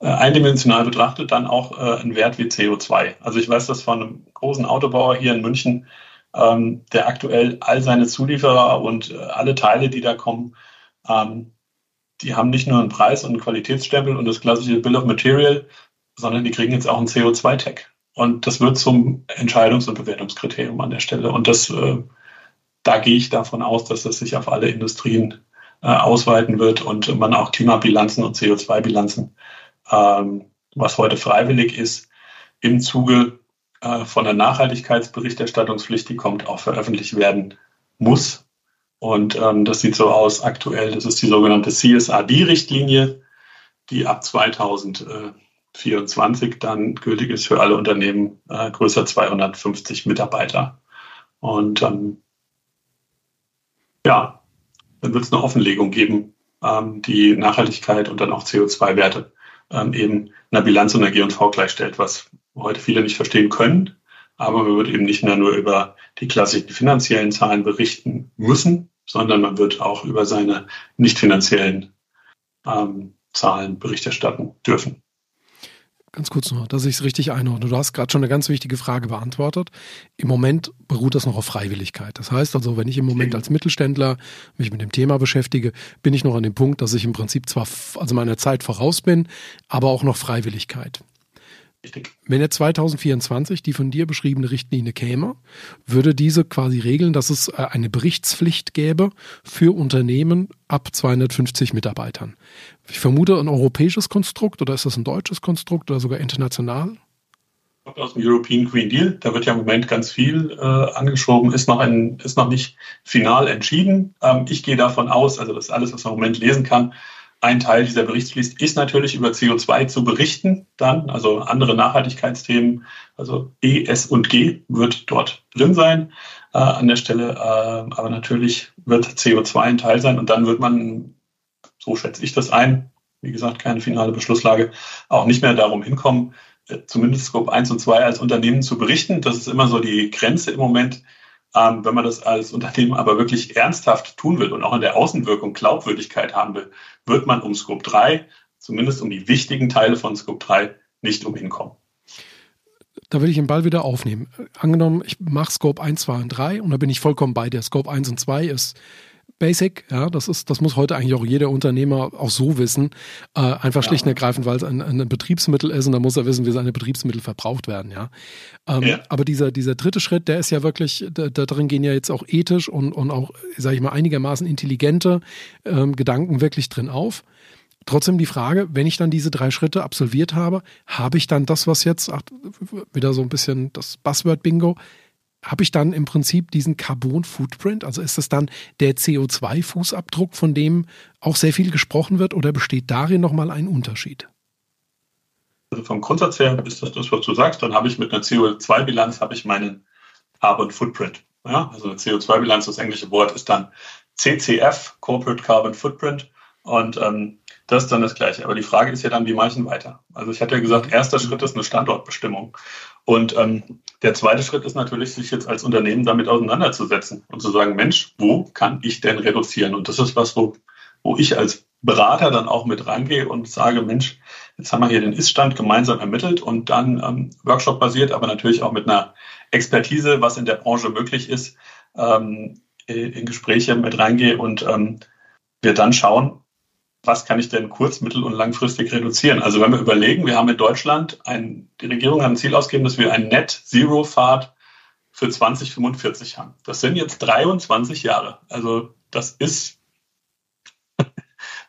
äh, eindimensional betrachtet, dann auch äh, ein Wert wie CO2. Also ich weiß das von einem großen Autobauer hier in München, ähm, der aktuell all seine Zulieferer und äh, alle Teile, die da kommen, ähm, die haben nicht nur einen Preis und einen Qualitätsstempel und das klassische Bill of Material, sondern die kriegen jetzt auch einen CO2-Tag. Und das wird zum Entscheidungs- und Bewertungskriterium an der Stelle. Und das, äh, da gehe ich davon aus, dass das sich auf alle Industrien äh, ausweiten wird und man auch Klimabilanzen und CO2-Bilanzen, ähm, was heute freiwillig ist, im Zuge äh, von der Nachhaltigkeitsberichterstattungspflicht, die kommt, auch veröffentlicht werden muss. Und ähm, das sieht so aus aktuell. Das ist die sogenannte CSRD-Richtlinie, die ab 2024 dann gültig ist für alle Unternehmen äh, größer 250 Mitarbeiter. Und ähm, ja, dann wird es eine Offenlegung geben, ähm, die Nachhaltigkeit und dann auch CO2-Werte ähm, eben einer Bilanz und einer G&V gleichstellt, was heute viele nicht verstehen können. Aber man wird eben nicht mehr nur über die klassischen finanziellen Zahlen berichten müssen, sondern man wird auch über seine nicht finanziellen ähm, Zahlen Bericht erstatten dürfen. Ganz kurz noch, dass ich es richtig einordne. Du hast gerade schon eine ganz wichtige Frage beantwortet. Im Moment beruht das noch auf Freiwilligkeit. Das heißt also, wenn ich im Moment als Mittelständler mich mit dem Thema beschäftige, bin ich noch an dem Punkt, dass ich im Prinzip zwar also meiner Zeit voraus bin, aber auch noch Freiwilligkeit. Richtig. Wenn jetzt 2024 die von dir beschriebene Richtlinie käme, würde diese quasi regeln, dass es äh, eine Berichtspflicht gäbe für Unternehmen ab 250 Mitarbeitern. Ich vermute ein europäisches Konstrukt oder ist das ein deutsches Konstrukt oder sogar international? aus dem European Green Deal. Da wird ja im Moment ganz viel äh, angeschoben, ist noch, ein, ist noch nicht final entschieden. Ähm, ich gehe davon aus, also das ist alles, was man im Moment lesen kann, ein Teil dieser Berichtspflicht ist natürlich über CO2 zu berichten, dann, also andere Nachhaltigkeitsthemen, also E, S und G wird dort drin sein äh, an der Stelle, äh, aber natürlich wird CO2 ein Teil sein und dann wird man, so schätze ich das ein, wie gesagt, keine finale Beschlusslage, auch nicht mehr darum hinkommen, äh, zumindest Scope 1 und 2 als Unternehmen zu berichten. Das ist immer so die Grenze im Moment, ähm, wenn man das als Unternehmen aber wirklich ernsthaft tun will und auch in der Außenwirkung Glaubwürdigkeit haben will, wird man um Scope 3, zumindest um die wichtigen Teile von Scope 3, nicht umhinkommen. Da will ich den Ball wieder aufnehmen. Angenommen, ich mache Scope 1, 2 und 3 und da bin ich vollkommen bei dir. Scope 1 und 2 ist basic, ja, das ist, das muss heute eigentlich auch jeder Unternehmer auch so wissen. Äh, einfach ja. schlicht und ergreifend, weil es ein, ein, Betriebsmittel ist und da muss er wissen, wie seine Betriebsmittel verbraucht werden, ja. Ähm, ja. Aber dieser, dieser dritte Schritt, der ist ja wirklich, da, da drin gehen ja jetzt auch ethisch und, und auch, sage ich mal, einigermaßen intelligente ähm, Gedanken wirklich drin auf. Trotzdem die Frage, wenn ich dann diese drei Schritte absolviert habe, habe ich dann das, was jetzt, ach, wieder so ein bisschen das Buzzword-Bingo, habe ich dann im Prinzip diesen Carbon Footprint? Also ist das dann der CO2-Fußabdruck, von dem auch sehr viel gesprochen wird, oder besteht darin nochmal ein Unterschied? Also vom Grundsatz her ist das das, was du sagst. Dann habe ich mit einer CO2-Bilanz habe ich meinen Carbon Footprint. Ja, also CO2-Bilanz, das englische Wort ist dann CCF, Corporate Carbon Footprint. Und ähm, das ist dann das Gleiche. Aber die Frage ist ja dann, wie mache ich ihn weiter? Also ich hatte ja gesagt, erster Schritt ist eine Standortbestimmung. Und ähm, der zweite Schritt ist natürlich, sich jetzt als Unternehmen damit auseinanderzusetzen und zu sagen, Mensch, wo kann ich denn reduzieren? Und das ist was, wo, wo ich als Berater dann auch mit rangehe und sage, Mensch, jetzt haben wir hier den Ist-Stand gemeinsam ermittelt und dann ähm, Workshop-basiert, aber natürlich auch mit einer Expertise, was in der Branche möglich ist, ähm, in Gespräche mit reingehe und ähm, wir dann schauen, was kann ich denn kurz-, mittel- und langfristig reduzieren? Also wenn wir überlegen, wir haben in Deutschland ein, die Regierung hat ein Ziel ausgegeben, dass wir ein Net-Zero-Fahrt für 2045 haben. Das sind jetzt 23 Jahre. Also das ist,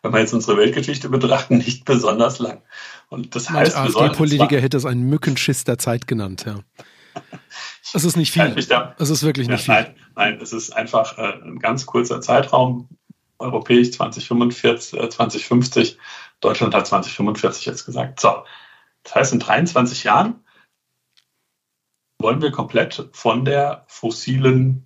wenn wir jetzt unsere Weltgeschichte betrachten, nicht besonders lang. Und das heißt, AfD-Politiker hätte es einen Mückenschiss der Zeit genannt, ja. Es ist nicht viel. Es ist wirklich nicht ja, viel. Nein, nein, es ist einfach äh, ein ganz kurzer Zeitraum europäisch 2045, äh, 2050. Deutschland hat 2045 jetzt gesagt. So, das heißt, in 23 Jahren wollen wir komplett von der fossilen,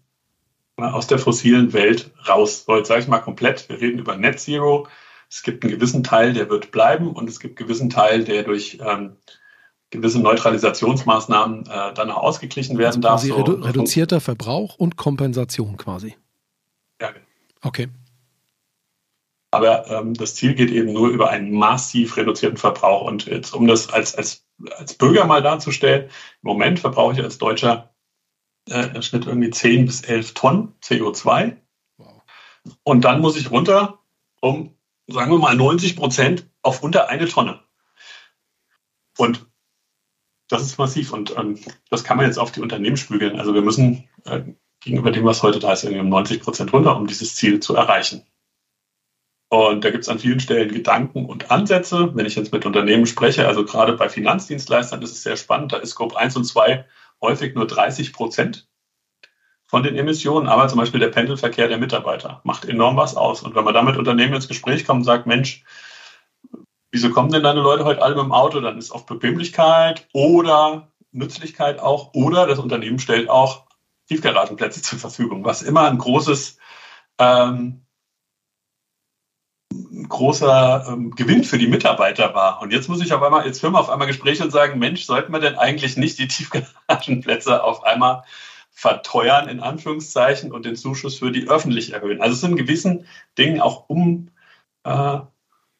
aus der fossilen Welt raus. So, jetzt sage ich mal komplett, wir reden über Net Zero. Es gibt einen gewissen Teil, der wird bleiben und es gibt einen gewissen Teil, der durch ähm, gewisse Neutralisationsmaßnahmen äh, dann auch ausgeglichen werden also darf. So, redu reduzierter Verbrauch und Kompensation quasi. Ja, genau. Okay. Aber ähm, das Ziel geht eben nur über einen massiv reduzierten Verbrauch. Und jetzt, um das als, als, als Bürger mal darzustellen, im Moment verbrauche ich als Deutscher äh, im Schnitt irgendwie 10 bis 11 Tonnen CO2. Wow. Und dann muss ich runter um, sagen wir mal, 90 Prozent auf unter eine Tonne. Und das ist massiv und ähm, das kann man jetzt auf die Unternehmen spügeln. Also wir müssen äh, gegenüber dem, was heute da ist, irgendwie um 90 Prozent runter, um dieses Ziel zu erreichen. Und da gibt es an vielen Stellen Gedanken und Ansätze. Wenn ich jetzt mit Unternehmen spreche, also gerade bei Finanzdienstleistern ist es sehr spannend, da ist Scope 1 und 2 häufig nur 30 Prozent von den Emissionen, aber zum Beispiel der Pendelverkehr der Mitarbeiter macht enorm was aus. Und wenn man da mit Unternehmen ins Gespräch kommt und sagt, Mensch, wieso kommen denn deine Leute heute alle mit dem Auto? Dann ist oft Bequemlichkeit oder Nützlichkeit auch oder das Unternehmen stellt auch Tiefgaragenplätze zur Verfügung, was immer ein großes ähm, ein großer ähm, Gewinn für die Mitarbeiter war. Und jetzt muss ich auf einmal, jetzt führen wir auf einmal Gespräche und sagen, Mensch, sollten wir denn eigentlich nicht die Tiefgaragenplätze auf einmal verteuern, in Anführungszeichen, und den Zuschuss für die öffentlich erhöhen? Also es sind in gewissen Dingen auch um, äh,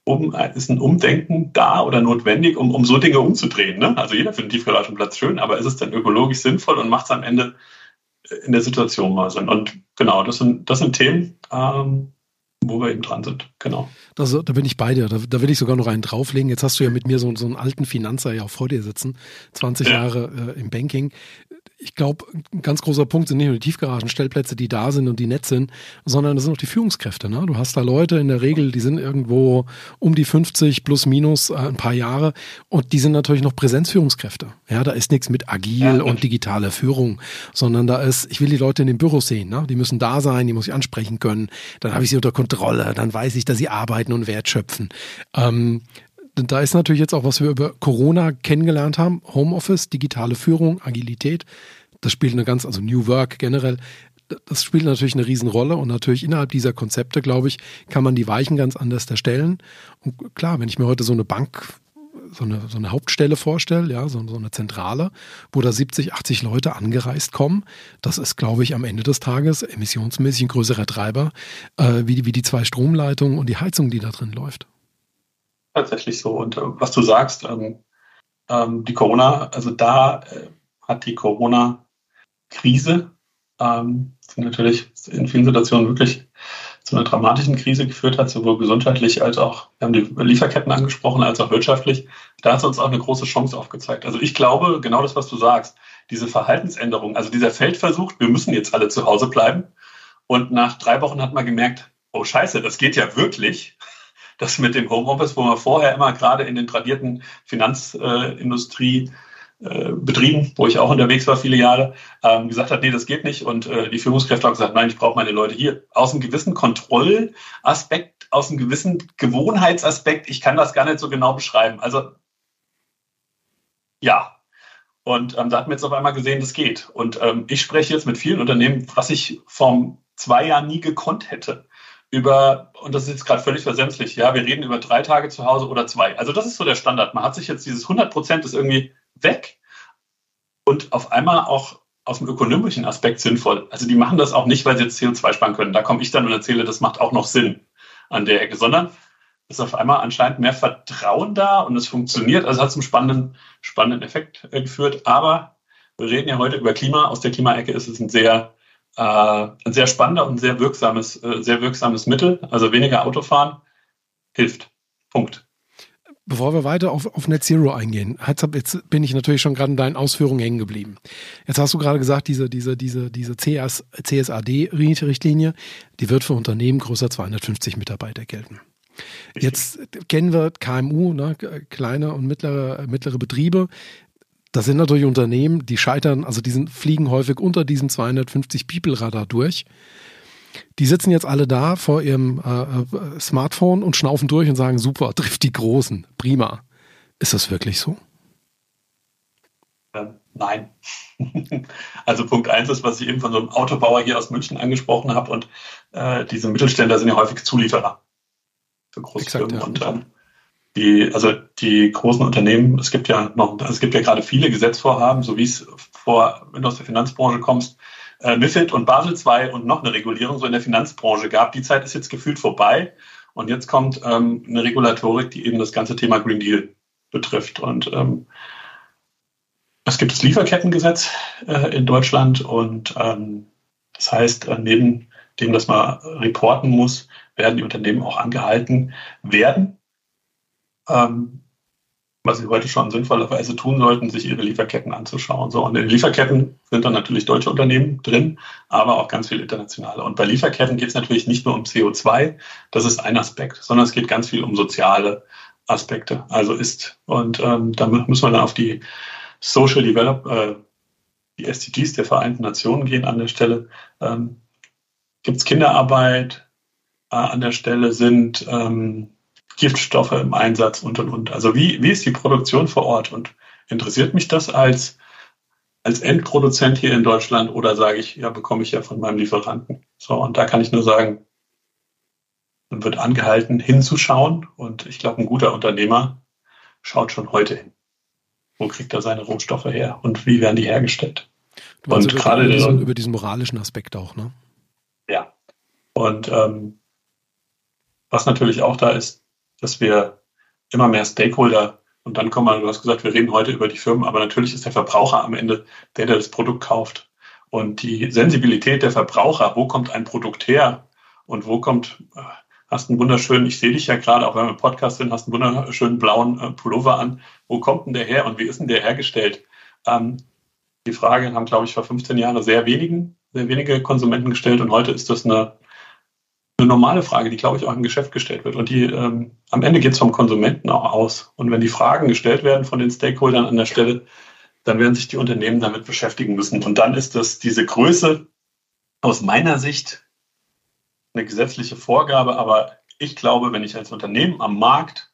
um ist ein Umdenken da oder notwendig, um, um so Dinge umzudrehen. Ne? Also jeder findet Tiefgaragenplatz schön, aber ist es dann ökologisch sinnvoll und macht es am Ende in der Situation mal Sinn? Und genau, das sind, das sind Themen, ähm, wo wir eben dran sind. Genau. Das, da bin ich bei dir. Da, da, will ich sogar noch einen drauflegen. Jetzt hast du ja mit mir so, so einen alten Finanzer ja auch vor dir sitzen. 20 ja. Jahre äh, im Banking ich glaube, ein ganz großer Punkt sind nicht nur die Tiefgaragenstellplätze, die da sind und die nett sind, sondern das sind auch die Führungskräfte. Ne? Du hast da Leute in der Regel, die sind irgendwo um die 50 plus minus äh, ein paar Jahre und die sind natürlich noch Präsenzführungskräfte. Ja, da ist nichts mit agil ja, und digitaler Führung, sondern da ist, ich will die Leute in den Büros sehen. Ne? Die müssen da sein, die muss ich ansprechen können. Dann habe ich sie unter Kontrolle, dann weiß ich, dass sie arbeiten und Wert schöpfen. Ähm, da ist natürlich jetzt auch, was wir über Corona kennengelernt haben, Homeoffice, digitale Führung, Agilität, das spielt eine ganz, also New Work generell, das spielt natürlich eine Riesenrolle. Und natürlich innerhalb dieser Konzepte, glaube ich, kann man die Weichen ganz anders erstellen. Und klar, wenn ich mir heute so eine Bank, so eine, so eine Hauptstelle vorstelle, ja, so, so eine Zentrale, wo da 70, 80 Leute angereist kommen, das ist, glaube ich, am Ende des Tages emissionsmäßig ein größerer Treiber, äh, wie, die, wie die zwei Stromleitungen und die Heizung, die da drin läuft tatsächlich so. Und äh, was du sagst, ähm, ähm, die Corona, also da äh, hat die Corona-Krise ähm, natürlich in vielen Situationen wirklich zu einer dramatischen Krise geführt hat, sowohl gesundheitlich als auch, wir haben die Lieferketten angesprochen, als auch wirtschaftlich. Da hat es uns auch eine große Chance aufgezeigt. Also ich glaube, genau das, was du sagst, diese Verhaltensänderung, also dieser Feldversuch, wir müssen jetzt alle zu Hause bleiben. Und nach drei Wochen hat man gemerkt, oh scheiße, das geht ja wirklich das mit dem Homeoffice, wo man vorher immer gerade in den tradierten Finanzindustrie äh, Betrieben, wo ich auch unterwegs war viele Jahre, ähm, gesagt hat, nee, das geht nicht. Und äh, die Führungskräfte haben gesagt, nein, ich brauche meine Leute hier. Aus einem gewissen Kontrollaspekt, aus einem gewissen Gewohnheitsaspekt, ich kann das gar nicht so genau beschreiben. Also ja. Und ähm, da hat man jetzt auf einmal gesehen, das geht. Und ähm, ich spreche jetzt mit vielen Unternehmen, was ich vor zwei Jahren nie gekonnt hätte über, und das ist jetzt gerade völlig versemmtlich, ja, wir reden über drei Tage zu Hause oder zwei. Also das ist so der Standard. Man hat sich jetzt dieses 100 Prozent ist irgendwie weg und auf einmal auch aus dem ökonomischen Aspekt sinnvoll. Also die machen das auch nicht, weil sie jetzt CO2 sparen können. Da komme ich dann und erzähle, das macht auch noch Sinn an der Ecke, sondern ist auf einmal anscheinend mehr Vertrauen da und es funktioniert. Also hat es einen spannenden, spannenden Effekt geführt. Aber wir reden ja heute über Klima. Aus der Klimaecke ist es ein sehr äh, ein sehr spannender und sehr wirksames, äh, sehr wirksames Mittel. Also weniger Autofahren hilft. Punkt. Bevor wir weiter auf, auf Net Zero eingehen, jetzt bin ich natürlich schon gerade in deinen Ausführungen hängen geblieben. Jetzt hast du gerade gesagt, diese, diese, diese, diese CS, CSAD-Richtlinie, die wird für Unternehmen größer 250 Mitarbeiter gelten. Jetzt kennen wir KMU, ne, kleine und mittlere, mittlere Betriebe. Das sind natürlich Unternehmen, die scheitern, also die sind, fliegen häufig unter diesem 250 People-Radar durch. Die sitzen jetzt alle da vor ihrem äh, äh, Smartphone und schnaufen durch und sagen, super, trifft die Großen, prima. Ist das wirklich so? Ähm, nein. also Punkt eins ist, was ich eben von so einem Autobauer hier aus München angesprochen habe und äh, diese Mittelständler sind ja häufig Zulieferer für Großfirmen. Ja. Und ähm, die, also die großen Unternehmen, es gibt ja noch, es gibt ja gerade viele Gesetzvorhaben, so wie es vor, wenn du aus der Finanzbranche kommst, äh, MIFID und Basel II und noch eine Regulierung so in der Finanzbranche gab. Die Zeit ist jetzt gefühlt vorbei und jetzt kommt ähm, eine Regulatorik, die eben das ganze Thema Green Deal betrifft. Und ähm, es gibt das Lieferkettengesetz äh, in Deutschland und ähm, das heißt, äh, neben dem, dass man reporten muss, werden die Unternehmen auch angehalten werden, ähm, was sie heute schon sinnvollerweise tun sollten, sich ihre Lieferketten anzuschauen. So, und in Lieferketten sind dann natürlich deutsche Unternehmen drin, aber auch ganz viele internationale. Und bei Lieferketten geht es natürlich nicht nur um CO2, das ist ein Aspekt, sondern es geht ganz viel um soziale Aspekte. Also ist, und ähm, da muss man dann auf die Social Develop, äh, die SDGs der Vereinten Nationen gehen an der Stelle. Ähm, Gibt es Kinderarbeit äh, an der Stelle? Sind ähm, Giftstoffe im Einsatz und und und. Also wie, wie ist die Produktion vor Ort? Und interessiert mich das als, als Endproduzent hier in Deutschland oder sage ich, ja, bekomme ich ja von meinem Lieferanten? So, und da kann ich nur sagen, man wird angehalten, hinzuschauen. Und ich glaube, ein guter Unternehmer schaut schon heute hin. Wo kriegt er seine Rohstoffe her und wie werden die hergestellt? und gerade über diesen, über diesen moralischen Aspekt auch, ne? Ja. Und ähm, was natürlich auch da ist, dass wir immer mehr Stakeholder und dann kommen wir, du hast gesagt, wir reden heute über die Firmen, aber natürlich ist der Verbraucher am Ende der, der das Produkt kauft. Und die Sensibilität der Verbraucher, wo kommt ein Produkt her und wo kommt, hast einen wunderschönen, ich sehe dich ja gerade, auch wenn wir im Podcast sind, hast einen wunderschönen blauen äh, Pullover an. Wo kommt denn der her und wie ist denn der hergestellt? Ähm, die Frage haben, glaube ich, vor 15 Jahren sehr wenigen, sehr wenige Konsumenten gestellt und heute ist das eine, eine normale Frage, die, glaube ich, auch im Geschäft gestellt wird. Und die ähm, am Ende geht es vom Konsumenten auch aus. Und wenn die Fragen gestellt werden von den Stakeholdern an der Stelle, dann werden sich die Unternehmen damit beschäftigen müssen. Und dann ist das diese Größe aus meiner Sicht eine gesetzliche Vorgabe, aber ich glaube, wenn ich als Unternehmen am Markt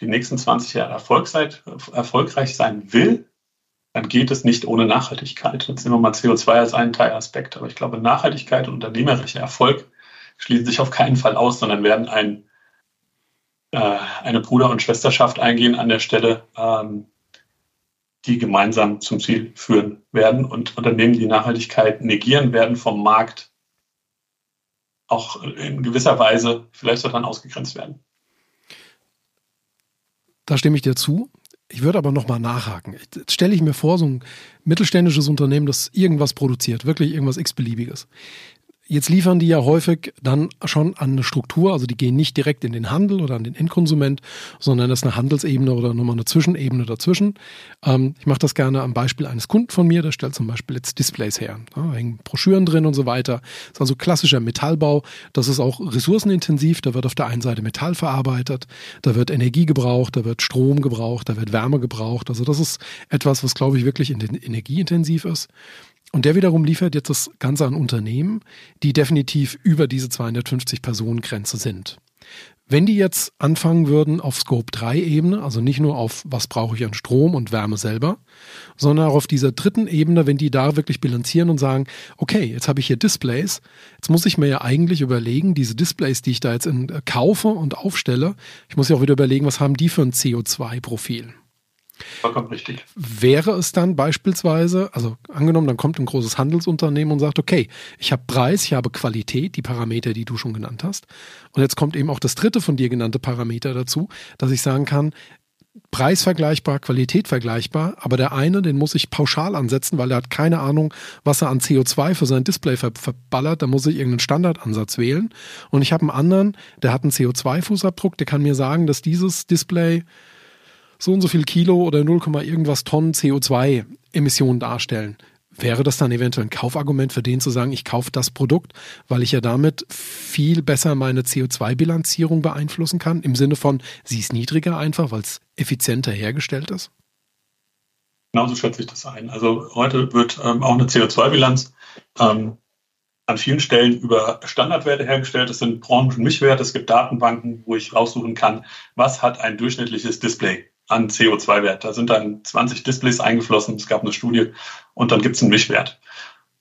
die nächsten 20 Jahre erfolgreich sein will, dann geht es nicht ohne Nachhaltigkeit. Jetzt nehmen wir mal CO2 als einen Teilaspekt. Aber ich glaube, Nachhaltigkeit und unternehmerischer Erfolg schließen sich auf keinen Fall aus, sondern werden ein, äh, eine Bruder- und Schwesterschaft eingehen an der Stelle, ähm, die gemeinsam zum Ziel führen werden. Und Unternehmen, die Nachhaltigkeit negieren, werden vom Markt auch in gewisser Weise vielleicht so dann ausgegrenzt werden. Da stimme ich dir zu. Ich würde aber nochmal nachhaken. Jetzt stelle ich mir vor, so ein mittelständisches Unternehmen, das irgendwas produziert, wirklich irgendwas x-beliebiges. Jetzt liefern die ja häufig dann schon an eine Struktur, also die gehen nicht direkt in den Handel oder an den Endkonsument, sondern das ist eine Handelsebene oder nochmal eine Zwischenebene dazwischen. Ähm, ich mache das gerne am Beispiel eines Kunden von mir, der stellt zum Beispiel jetzt Displays her. Da hängen Broschüren drin und so weiter. Das ist also klassischer Metallbau. Das ist auch ressourcenintensiv. Da wird auf der einen Seite Metall verarbeitet, da wird Energie gebraucht, da wird Strom gebraucht, da wird Wärme gebraucht. Also das ist etwas, was glaube ich wirklich energieintensiv ist. Und der wiederum liefert jetzt das Ganze an Unternehmen, die definitiv über diese 250 Personen Grenze sind. Wenn die jetzt anfangen würden auf Scope 3 Ebene, also nicht nur auf was brauche ich an Strom und Wärme selber, sondern auch auf dieser dritten Ebene, wenn die da wirklich bilanzieren und sagen, okay, jetzt habe ich hier Displays, jetzt muss ich mir ja eigentlich überlegen, diese Displays, die ich da jetzt in, äh, kaufe und aufstelle, ich muss ja auch wieder überlegen, was haben die für ein CO2-Profil. Vollkommen richtig. Wäre es dann beispielsweise, also angenommen, dann kommt ein großes Handelsunternehmen und sagt, okay, ich habe Preis, ich habe Qualität, die Parameter, die du schon genannt hast. Und jetzt kommt eben auch das dritte von dir genannte Parameter dazu, dass ich sagen kann, Preis vergleichbar, Qualität vergleichbar, aber der eine, den muss ich pauschal ansetzen, weil er hat keine Ahnung, was er an CO2 für sein Display ver verballert, da muss ich irgendeinen Standardansatz wählen. Und ich habe einen anderen, der hat einen CO2-Fußabdruck, der kann mir sagen, dass dieses Display so und so viel Kilo oder 0, irgendwas Tonnen CO2-Emissionen darstellen. Wäre das dann eventuell ein Kaufargument für den zu sagen, ich kaufe das Produkt, weil ich ja damit viel besser meine CO2-Bilanzierung beeinflussen kann, im Sinne von, sie ist niedriger einfach, weil es effizienter hergestellt ist? Genauso schätze ich das ein. Also heute wird ähm, auch eine CO2-Bilanz ähm, an vielen Stellen über Standardwerte hergestellt. Das sind Branchenmischwerte. Es gibt Datenbanken, wo ich raussuchen kann, was hat ein durchschnittliches Display an CO2-Wert. Da sind dann 20 Displays eingeflossen, es gab eine Studie und dann gibt es einen Mischwert.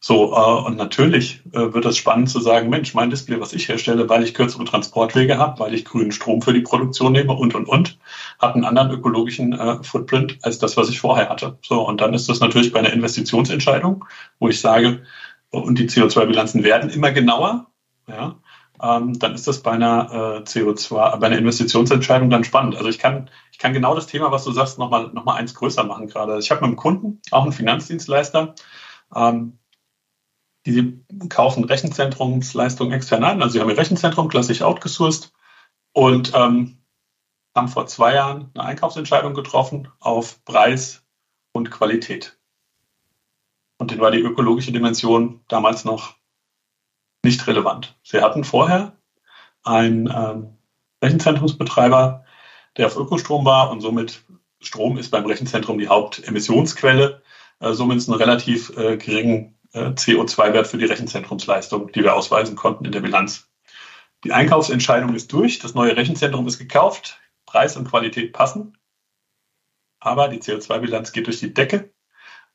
So, äh, und natürlich äh, wird es spannend zu sagen, Mensch, mein Display, was ich herstelle, weil ich kürzere Transportwege habe, weil ich grünen Strom für die Produktion nehme und, und, und, hat einen anderen ökologischen äh, Footprint als das, was ich vorher hatte. So, und dann ist das natürlich bei einer Investitionsentscheidung, wo ich sage, und die CO2-Bilanzen werden immer genauer, ja, ähm, dann ist das bei einer äh, CO2, bei einer Investitionsentscheidung dann spannend. Also ich kann, ich kann genau das Thema, was du sagst, nochmal noch mal eins größer machen gerade. Ich habe mit einem Kunden, auch einen Finanzdienstleister, ähm, die kaufen Rechenzentrumsleistungen extern ein. Also sie haben ihr Rechenzentrum klassisch outgesourced und ähm, haben vor zwei Jahren eine Einkaufsentscheidung getroffen auf Preis und Qualität. Und denen war die ökologische Dimension damals noch nicht relevant. Sie hatten vorher einen ähm, Rechenzentrumsbetreiber, der auf Ökostrom war und somit Strom ist beim Rechenzentrum die Hauptemissionsquelle. Äh, somit ist ein relativ äh, geringen äh, CO2-Wert für die Rechenzentrumsleistung, die wir ausweisen konnten in der Bilanz. Die Einkaufsentscheidung ist durch, das neue Rechenzentrum ist gekauft, Preis und Qualität passen, aber die CO2-Bilanz geht durch die Decke,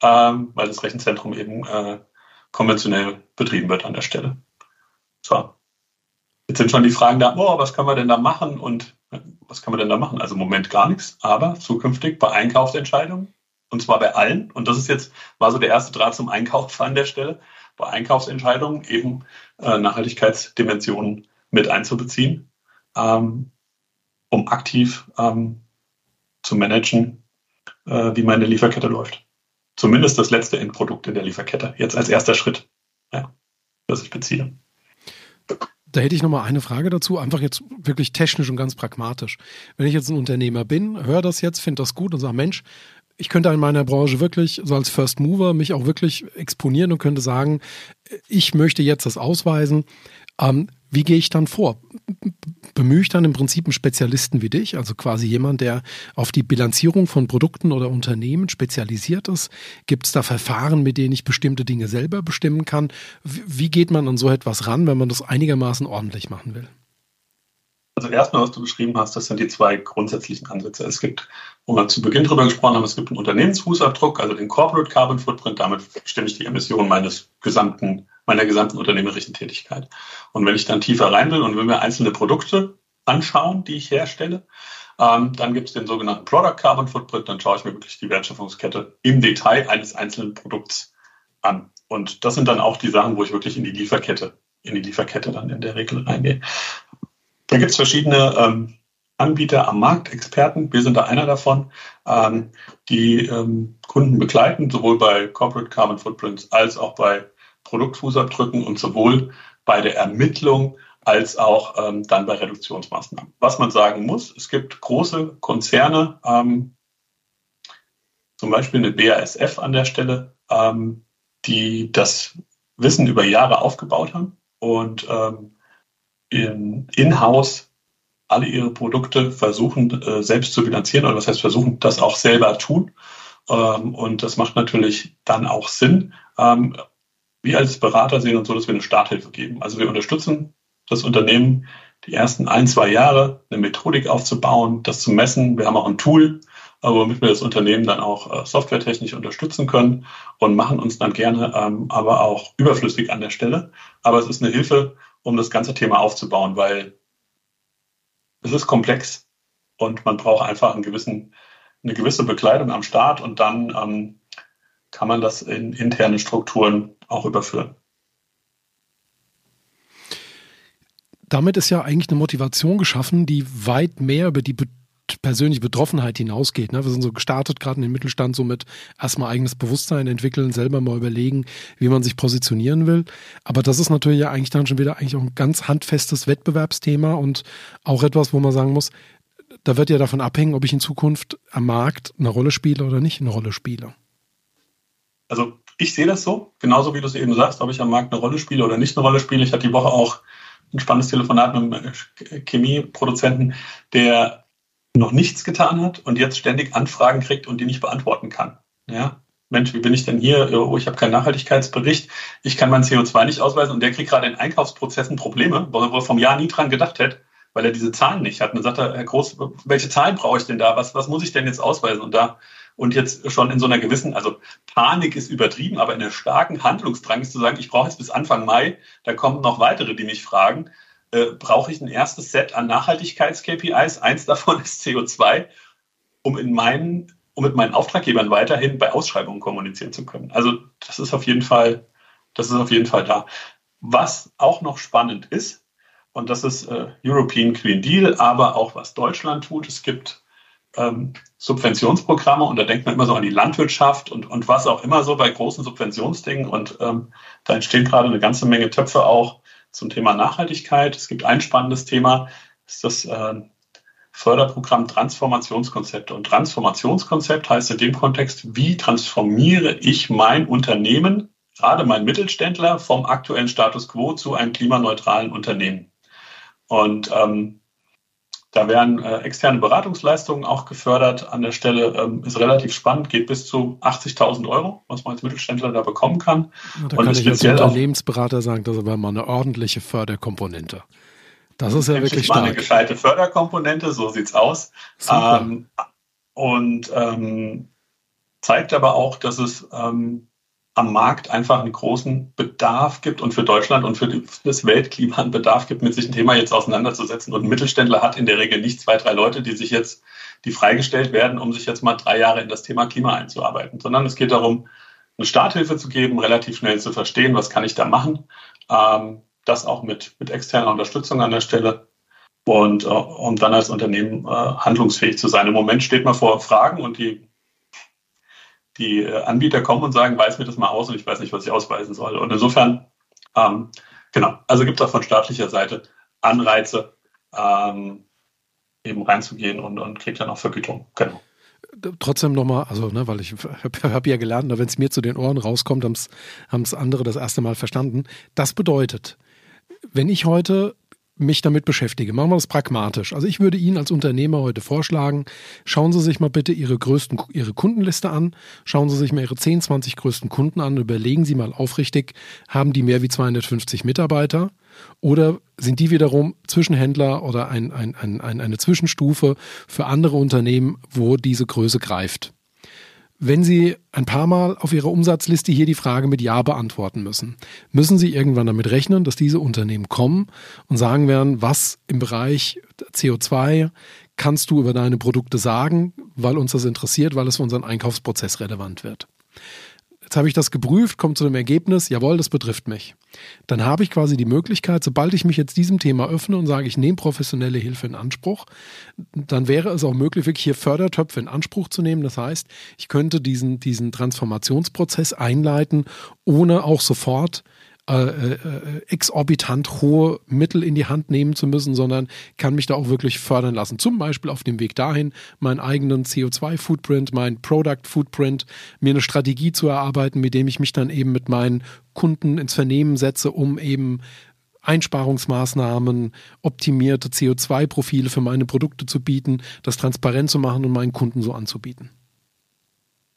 ähm, weil das Rechenzentrum eben äh, konventionell betrieben wird an der Stelle. So. Jetzt sind schon die Fragen da, oh, was können wir denn da machen und was kann man denn da machen? Also im Moment gar nichts, aber zukünftig bei Einkaufsentscheidungen und zwar bei allen. Und das ist jetzt, war so der erste Draht zum Einkauf an der Stelle, bei Einkaufsentscheidungen eben äh, Nachhaltigkeitsdimensionen mit einzubeziehen, ähm, um aktiv ähm, zu managen, äh, wie meine Lieferkette läuft. Zumindest das letzte Endprodukt in der Lieferkette, jetzt als erster Schritt, ja, das ich beziehe. Da hätte ich noch mal eine Frage dazu, einfach jetzt wirklich technisch und ganz pragmatisch. Wenn ich jetzt ein Unternehmer bin, höre das jetzt, finde das gut und sage, Mensch, ich könnte in meiner Branche wirklich so als First Mover mich auch wirklich exponieren und könnte sagen, ich möchte jetzt das ausweisen. Ähm, wie gehe ich dann vor? Bemühe ich dann im Prinzip einen Spezialisten wie dich, also quasi jemand, der auf die Bilanzierung von Produkten oder Unternehmen spezialisiert ist? Gibt es da Verfahren, mit denen ich bestimmte Dinge selber bestimmen kann? Wie geht man an so etwas ran, wenn man das einigermaßen ordentlich machen will? Also erstmal, was du beschrieben hast, das sind die zwei grundsätzlichen Ansätze. Es gibt, wo wir zu Beginn drüber gesprochen haben, es gibt einen Unternehmensfußabdruck, also den Corporate Carbon Footprint, damit bestimme ich die Emissionen meines gesamten, meiner gesamten unternehmerischen Tätigkeit. Und wenn ich dann tiefer rein will und will mir einzelne Produkte anschauen, die ich herstelle, ähm, dann gibt es den sogenannten Product Carbon Footprint, dann schaue ich mir wirklich die Wertschöpfungskette im Detail eines einzelnen Produkts an. Und das sind dann auch die Sachen, wo ich wirklich in die Lieferkette, in die Lieferkette dann in der Regel reingehe. Da gibt es verschiedene ähm, Anbieter am Markt, Experten. Wir sind da einer davon, ähm, die ähm, Kunden begleiten, sowohl bei Corporate Carbon Footprints als auch bei Produktfußabdrücken und sowohl bei der Ermittlung als auch ähm, dann bei Reduktionsmaßnahmen. Was man sagen muss, es gibt große Konzerne, ähm, zum Beispiel eine BASF an der Stelle, ähm, die das Wissen über Jahre aufgebaut haben und ähm, in-house alle ihre Produkte versuchen äh, selbst zu finanzieren oder was heißt versuchen, das auch selber tun. Ähm, und das macht natürlich dann auch Sinn. Wir als Berater sehen uns so, dass wir eine Starthilfe geben. Also wir unterstützen das Unternehmen die ersten ein, zwei Jahre eine Methodik aufzubauen, das zu messen. Wir haben auch ein Tool, äh, womit wir das Unternehmen dann auch äh, softwaretechnisch unterstützen können und machen uns dann gerne ähm, aber auch überflüssig an der Stelle. Aber es ist eine Hilfe, um das ganze Thema aufzubauen, weil es ist komplex und man braucht einfach einen gewissen, eine gewisse Bekleidung am Start und dann ähm, kann man das in interne Strukturen auch überführen. Damit ist ja eigentlich eine Motivation geschaffen, die weit mehr über die persönliche Betroffenheit hinausgeht. Ne? Wir sind so gestartet, gerade in den Mittelstand, so mit erstmal eigenes Bewusstsein entwickeln, selber mal überlegen, wie man sich positionieren will. Aber das ist natürlich ja eigentlich dann schon wieder eigentlich auch ein ganz handfestes Wettbewerbsthema und auch etwas, wo man sagen muss, da wird ja davon abhängen, ob ich in Zukunft am Markt eine Rolle spiele oder nicht eine Rolle spiele. Also ich sehe das so, genauso wie du es eben sagst, ob ich am Markt eine Rolle spiele oder nicht eine Rolle spiele. Ich hatte die Woche auch ein spannendes Telefonat mit einem Chemieproduzenten, der noch nichts getan hat und jetzt ständig Anfragen kriegt und die nicht beantworten kann. Ja, Mensch, wie bin ich denn hier? Oh, ich habe keinen Nachhaltigkeitsbericht, ich kann mein CO2 nicht ausweisen und der kriegt gerade in Einkaufsprozessen Probleme, wo er vom Jahr nie dran gedacht hätte, weil er diese Zahlen nicht hat. Und dann sagt er, Herr Groß, welche Zahlen brauche ich denn da? Was, was muss ich denn jetzt ausweisen? Und da und jetzt schon in so einer gewissen, also Panik ist übertrieben, aber in einer starken Handlungsdrang ist zu sagen, ich brauche jetzt bis Anfang Mai, da kommen noch weitere, die mich fragen äh, brauche ich ein erstes Set an Nachhaltigkeits-KPIs. Eins davon ist CO2, um in meinen, um mit meinen Auftraggebern weiterhin bei Ausschreibungen kommunizieren zu können. Also das ist auf jeden Fall, das ist auf jeden Fall da. Was auch noch spannend ist, und das ist äh, European Green Deal, aber auch was Deutschland tut. Es gibt ähm, Subventionsprogramme und da denkt man immer so an die Landwirtschaft und, und was auch immer so bei großen Subventionsdingen und ähm, da entstehen gerade eine ganze Menge Töpfe auch zum Thema Nachhaltigkeit. Es gibt ein spannendes Thema, ist das äh, Förderprogramm Transformationskonzepte. Und Transformationskonzept heißt in dem Kontext, wie transformiere ich mein Unternehmen, gerade mein Mittelständler, vom aktuellen Status quo zu einem klimaneutralen Unternehmen. Und ähm, da werden äh, externe Beratungsleistungen auch gefördert. An der Stelle ähm, ist relativ spannend, geht bis zu 80.000 Euro, was man als Mittelständler da bekommen kann. Ja, da und kann ich als Unternehmensberater sagen, das ist aber mal eine ordentliche Förderkomponente. Das ist ja wirklich stark. Mal eine gescheite Förderkomponente, so sieht's aus. Ähm, und ähm, zeigt aber auch, dass es ähm, am Markt einfach einen großen Bedarf gibt und für Deutschland und für das Weltklima einen Bedarf gibt, mit sich ein Thema jetzt auseinanderzusetzen. Und ein Mittelständler hat in der Regel nicht zwei, drei Leute, die sich jetzt, die freigestellt werden, um sich jetzt mal drei Jahre in das Thema Klima einzuarbeiten, sondern es geht darum, eine Starthilfe zu geben, relativ schnell zu verstehen, was kann ich da machen. Ähm, das auch mit, mit externer Unterstützung an der Stelle und äh, um dann als Unternehmen äh, handlungsfähig zu sein. Im Moment steht man vor Fragen und die die äh, Anbieter kommen und sagen, weiß mir das mal aus und ich weiß nicht, was ich ausweisen soll. Und insofern ähm, Genau, also gibt es auch von staatlicher Seite Anreize, ähm, eben reinzugehen und, und kriegt dann auch Vergütung. Genau trotzdem nochmal, also, ne, weil ich habe hab ja gelernt, wenn es mir zu den Ohren rauskommt, haben es andere das erste Mal verstanden. Das bedeutet, wenn ich heute mich damit beschäftige. Machen wir das pragmatisch. Also ich würde Ihnen als Unternehmer heute vorschlagen, schauen Sie sich mal bitte Ihre größten, Ihre Kundenliste an, schauen Sie sich mal Ihre 10, 20 größten Kunden an, überlegen Sie mal aufrichtig, haben die mehr wie 250 Mitarbeiter oder sind die wiederum Zwischenhändler oder ein, ein, ein, eine Zwischenstufe für andere Unternehmen, wo diese Größe greift? Wenn Sie ein paar Mal auf Ihrer Umsatzliste hier die Frage mit Ja beantworten müssen, müssen Sie irgendwann damit rechnen, dass diese Unternehmen kommen und sagen werden, was im Bereich CO2 kannst du über deine Produkte sagen, weil uns das interessiert, weil es für unseren Einkaufsprozess relevant wird. Jetzt habe ich das geprüft, komme zu dem Ergebnis, jawohl, das betrifft mich. Dann habe ich quasi die Möglichkeit, sobald ich mich jetzt diesem Thema öffne und sage, ich nehme professionelle Hilfe in Anspruch, dann wäre es auch möglich, wirklich hier Fördertöpfe in Anspruch zu nehmen. Das heißt, ich könnte diesen, diesen Transformationsprozess einleiten, ohne auch sofort äh, äh, exorbitant hohe Mittel in die Hand nehmen zu müssen, sondern kann mich da auch wirklich fördern lassen. Zum Beispiel auf dem Weg dahin, meinen eigenen CO2-Footprint, meinen Product-Footprint, mir eine Strategie zu erarbeiten, mit dem ich mich dann eben mit meinen Kunden ins Vernehmen setze, um eben Einsparungsmaßnahmen, optimierte CO2-Profile für meine Produkte zu bieten, das transparent zu machen und meinen Kunden so anzubieten.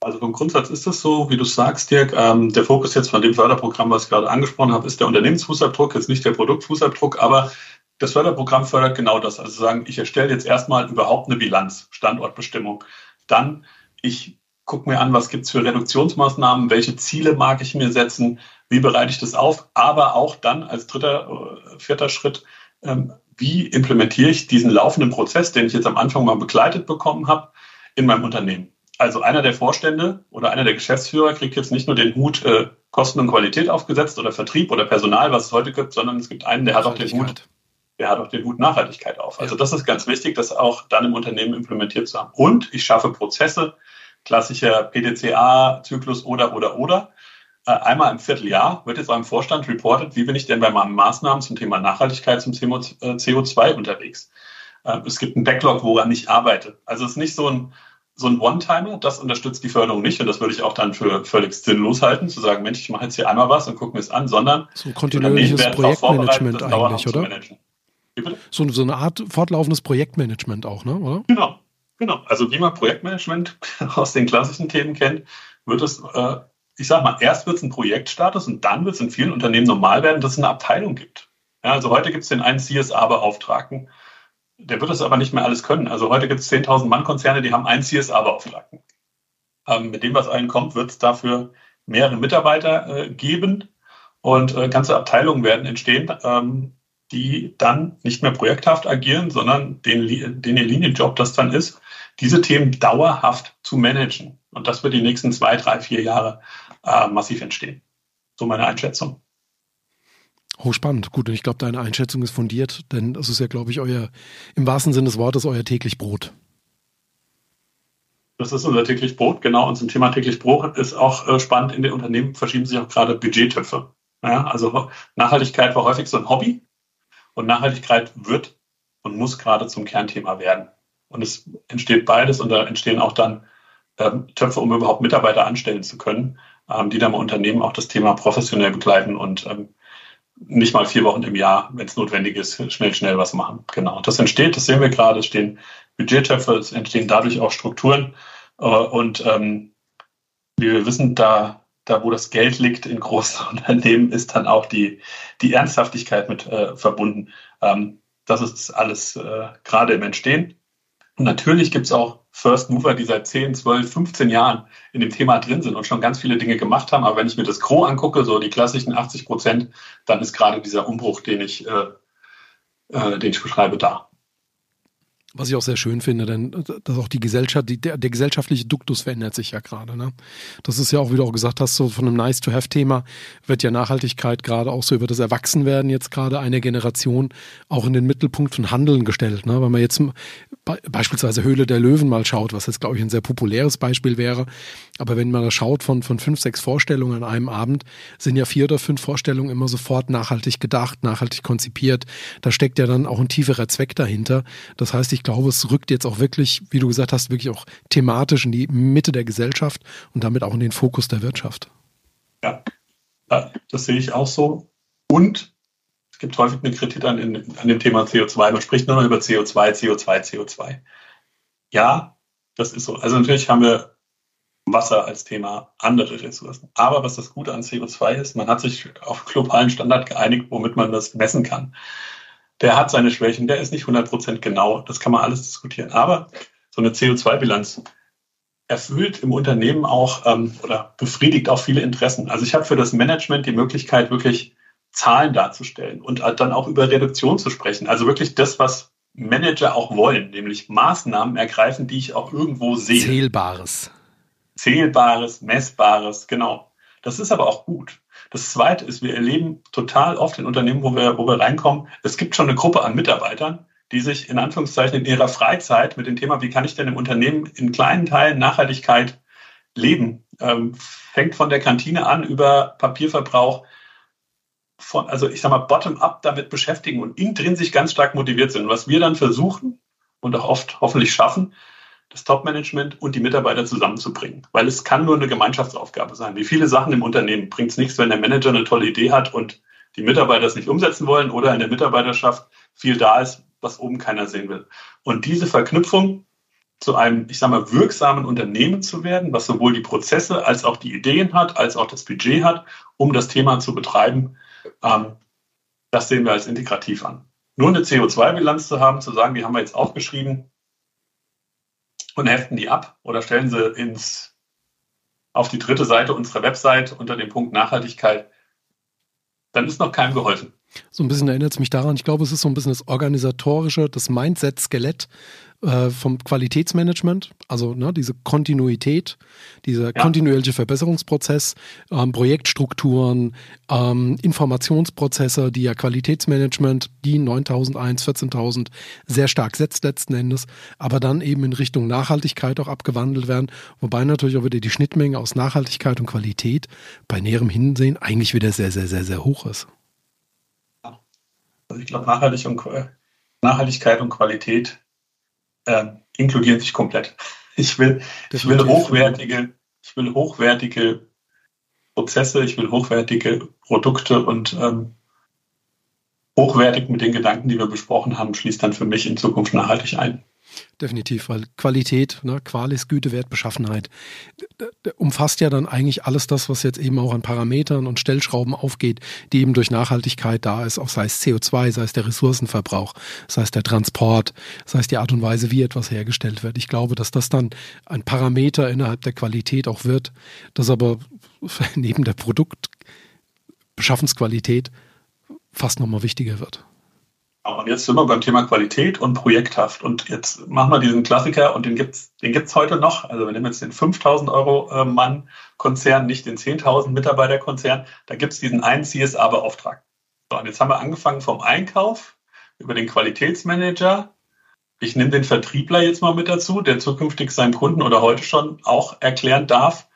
Also vom Grundsatz ist es so, wie du sagst, Dirk, ähm, der Fokus jetzt von dem Förderprogramm, was ich gerade angesprochen habe, ist der Unternehmensfußabdruck, jetzt nicht der Produktfußabdruck, aber das Förderprogramm fördert genau das. Also sagen, ich erstelle jetzt erstmal überhaupt eine Bilanz, Standortbestimmung. Dann, ich gucke mir an, was gibt es für Reduktionsmaßnahmen, welche Ziele mag ich mir setzen, wie bereite ich das auf, aber auch dann als dritter, äh, vierter Schritt, ähm, wie implementiere ich diesen laufenden Prozess, den ich jetzt am Anfang mal begleitet bekommen habe, in meinem Unternehmen also einer der Vorstände oder einer der Geschäftsführer kriegt jetzt nicht nur den Hut äh, Kosten und Qualität aufgesetzt oder Vertrieb oder Personal, was es heute gibt, sondern es gibt einen, der hat auch den Hut, der hat auch den Hut Nachhaltigkeit auf. Also das ist ganz wichtig, das auch dann im Unternehmen implementiert zu haben. Und ich schaffe Prozesse, klassischer PDCA-Zyklus oder oder oder. Äh, einmal im Vierteljahr wird jetzt beim Vorstand reported, wie bin ich denn bei meinen Maßnahmen zum Thema Nachhaltigkeit, zum CO2 äh, unterwegs. Äh, es gibt einen Backlog, woran ich arbeite. Also es ist nicht so ein so ein One-Timer, das unterstützt die Förderung nicht und das würde ich auch dann für völlig sinnlos halten, zu sagen, Mensch, ich mache jetzt hier einmal was und gucke mir es an, sondern so ein kontinuierliches Projektmanagement eigentlich, oder? So, so eine Art fortlaufendes Projektmanagement auch, ne? oder? Genau, genau. Also wie man Projektmanagement aus den klassischen Themen kennt, wird es, äh, ich sag mal, erst wird es ein Projektstatus und dann wird es in vielen Unternehmen normal werden, dass es eine Abteilung gibt. Ja, also heute gibt es den einen CSA-Beauftragten, der wird das aber nicht mehr alles können. Also heute gibt es 10.000 Mann-Konzerne, die haben einen CSA-Beauftragten. Ähm, mit dem, was allen kommt, wird es dafür mehrere Mitarbeiter äh, geben und äh, ganze Abteilungen werden entstehen, ähm, die dann nicht mehr projekthaft agieren, sondern den, den Linienjob das dann ist, diese Themen dauerhaft zu managen. Und das wird die nächsten zwei, drei, vier Jahre äh, massiv entstehen. So meine Einschätzung. Hochspannend. Gut, und ich glaube, deine Einschätzung ist fundiert, denn das ist ja, glaube ich, euer, im wahrsten Sinne des Wortes, euer täglich Brot. Das ist unser täglich Brot, genau. Und zum Thema täglich Brot ist auch äh, spannend. In den Unternehmen verschieben sich auch gerade Budgettöpfe. Ja, also Nachhaltigkeit war häufig so ein Hobby und Nachhaltigkeit wird und muss gerade zum Kernthema werden. Und es entsteht beides und da entstehen auch dann ähm, Töpfe, um überhaupt Mitarbeiter anstellen zu können, ähm, die dann im Unternehmen auch das Thema professionell begleiten und ähm, nicht mal vier Wochen im Jahr, wenn es notwendig ist, schnell, schnell was machen. Genau. Das entsteht, das sehen wir gerade, es stehen Budgettöpfe, es entstehen dadurch auch Strukturen. Äh, und ähm, wir wissen, da, da wo das Geld liegt in großen Unternehmen, ist dann auch die, die Ernsthaftigkeit mit äh, verbunden. Ähm, das ist alles äh, gerade im Entstehen. Und natürlich gibt es auch First Mover, die seit 10, 12, 15 Jahren in dem Thema drin sind und schon ganz viele Dinge gemacht haben. Aber wenn ich mir das Gros angucke, so die klassischen 80 Prozent, dann ist gerade dieser Umbruch, den ich, äh, äh, den ich beschreibe, da. Was ich auch sehr schön finde, denn dass auch die Gesellschaft, die, der, der gesellschaftliche Duktus verändert sich ja gerade. Ne? Das ist ja auch, wie du auch gesagt hast, so von einem Nice-to-Have-Thema wird ja Nachhaltigkeit gerade auch so über das Erwachsenwerden jetzt gerade einer Generation auch in den Mittelpunkt von Handeln gestellt. Ne? Wenn man jetzt beispielsweise Höhle der Löwen mal schaut, was jetzt, glaube ich, ein sehr populäres Beispiel wäre, aber wenn man da schaut von, von fünf, sechs Vorstellungen an einem Abend, sind ja vier oder fünf Vorstellungen immer sofort nachhaltig gedacht, nachhaltig konzipiert. Da steckt ja dann auch ein tieferer Zweck dahinter. Das heißt, ich glaube, es rückt jetzt auch wirklich, wie du gesagt hast, wirklich auch thematisch in die Mitte der Gesellschaft und damit auch in den Fokus der Wirtschaft. Ja, das sehe ich auch so. Und es gibt häufig eine Kritik an, an dem Thema CO2. Man spricht nur noch über CO2, CO2, CO2. Ja, das ist so. Also natürlich haben wir Wasser als Thema, andere Ressourcen. Aber was das Gute an CO2 ist, man hat sich auf globalen Standard geeinigt, womit man das messen kann. Der hat seine Schwächen, der ist nicht 100% genau, das kann man alles diskutieren. Aber so eine CO2-Bilanz erfüllt im Unternehmen auch ähm, oder befriedigt auch viele Interessen. Also ich habe für das Management die Möglichkeit, wirklich Zahlen darzustellen und dann auch über Reduktion zu sprechen. Also wirklich das, was Manager auch wollen, nämlich Maßnahmen ergreifen, die ich auch irgendwo sehe. Zählbares. Zählbares, Messbares, genau. Das ist aber auch gut. Das Zweite ist, wir erleben total oft in Unternehmen, wo wir, wo wir reinkommen, es gibt schon eine Gruppe an Mitarbeitern, die sich in Anführungszeichen in ihrer Freizeit mit dem Thema, wie kann ich denn im Unternehmen in kleinen Teilen Nachhaltigkeit leben, ähm, fängt von der Kantine an über Papierverbrauch, von, also ich sag mal, bottom-up damit beschäftigen und intrinsisch ganz stark motiviert sind. Was wir dann versuchen und auch oft hoffentlich schaffen, das Top-Management und die Mitarbeiter zusammenzubringen. Weil es kann nur eine Gemeinschaftsaufgabe sein. Wie viele Sachen im Unternehmen bringt es nichts, wenn der Manager eine tolle Idee hat und die Mitarbeiter es nicht umsetzen wollen oder in der Mitarbeiterschaft viel da ist, was oben keiner sehen will. Und diese Verknüpfung zu einem, ich sage mal, wirksamen Unternehmen zu werden, was sowohl die Prozesse als auch die Ideen hat, als auch das Budget hat, um das Thema zu betreiben, ähm, das sehen wir als integrativ an. Nur eine CO2-Bilanz zu haben, zu sagen, die haben wir jetzt aufgeschrieben, und heften die ab oder stellen sie ins, auf die dritte Seite unserer Website unter dem Punkt Nachhaltigkeit, dann ist noch keinem geholfen. So ein bisschen erinnert es mich daran, ich glaube, es ist so ein bisschen das organisatorische, das Mindset-Skelett äh, vom Qualitätsmanagement, also ne, diese Kontinuität, dieser ja. kontinuierliche Verbesserungsprozess, ähm, Projektstrukturen, ähm, Informationsprozesse, die ja Qualitätsmanagement, die 9001, 14000 sehr stark setzt letzten Endes, aber dann eben in Richtung Nachhaltigkeit auch abgewandelt werden, wobei natürlich auch wieder die Schnittmenge aus Nachhaltigkeit und Qualität bei näherem Hinsehen eigentlich wieder sehr, sehr, sehr, sehr hoch ist. Also ich glaube, Nachhaltig und, Nachhaltigkeit und Qualität äh, inkludieren sich komplett. Ich will, ich will hochwertige, ich will hochwertige Prozesse, ich will hochwertige Produkte und ähm, hochwertig mit den Gedanken, die wir besprochen haben, schließt dann für mich in Zukunft nachhaltig ein. Definitiv, weil Qualität, ne, Qualis, Güte, Wert, Beschaffenheit, umfasst ja dann eigentlich alles das, was jetzt eben auch an Parametern und Stellschrauben aufgeht, die eben durch Nachhaltigkeit da ist, auch sei es CO2, sei es der Ressourcenverbrauch, sei es der Transport, sei es die Art und Weise, wie etwas hergestellt wird. Ich glaube, dass das dann ein Parameter innerhalb der Qualität auch wird, das aber neben der Produktbeschaffensqualität fast nochmal wichtiger wird. Und jetzt sind wir beim Thema Qualität und projekthaft. Und jetzt machen wir diesen Klassiker und den gibt's, den gibt's heute noch. Also wir nehmen jetzt den 5000 Euro äh, Mann Konzern, nicht den 10.000 Mitarbeiter Konzern. Da gibt's diesen einen CSA-Beauftragten. So, und jetzt haben wir angefangen vom Einkauf über den Qualitätsmanager. Ich nehme den Vertriebler jetzt mal mit dazu, der zukünftig seinem Kunden oder heute schon auch erklären darf,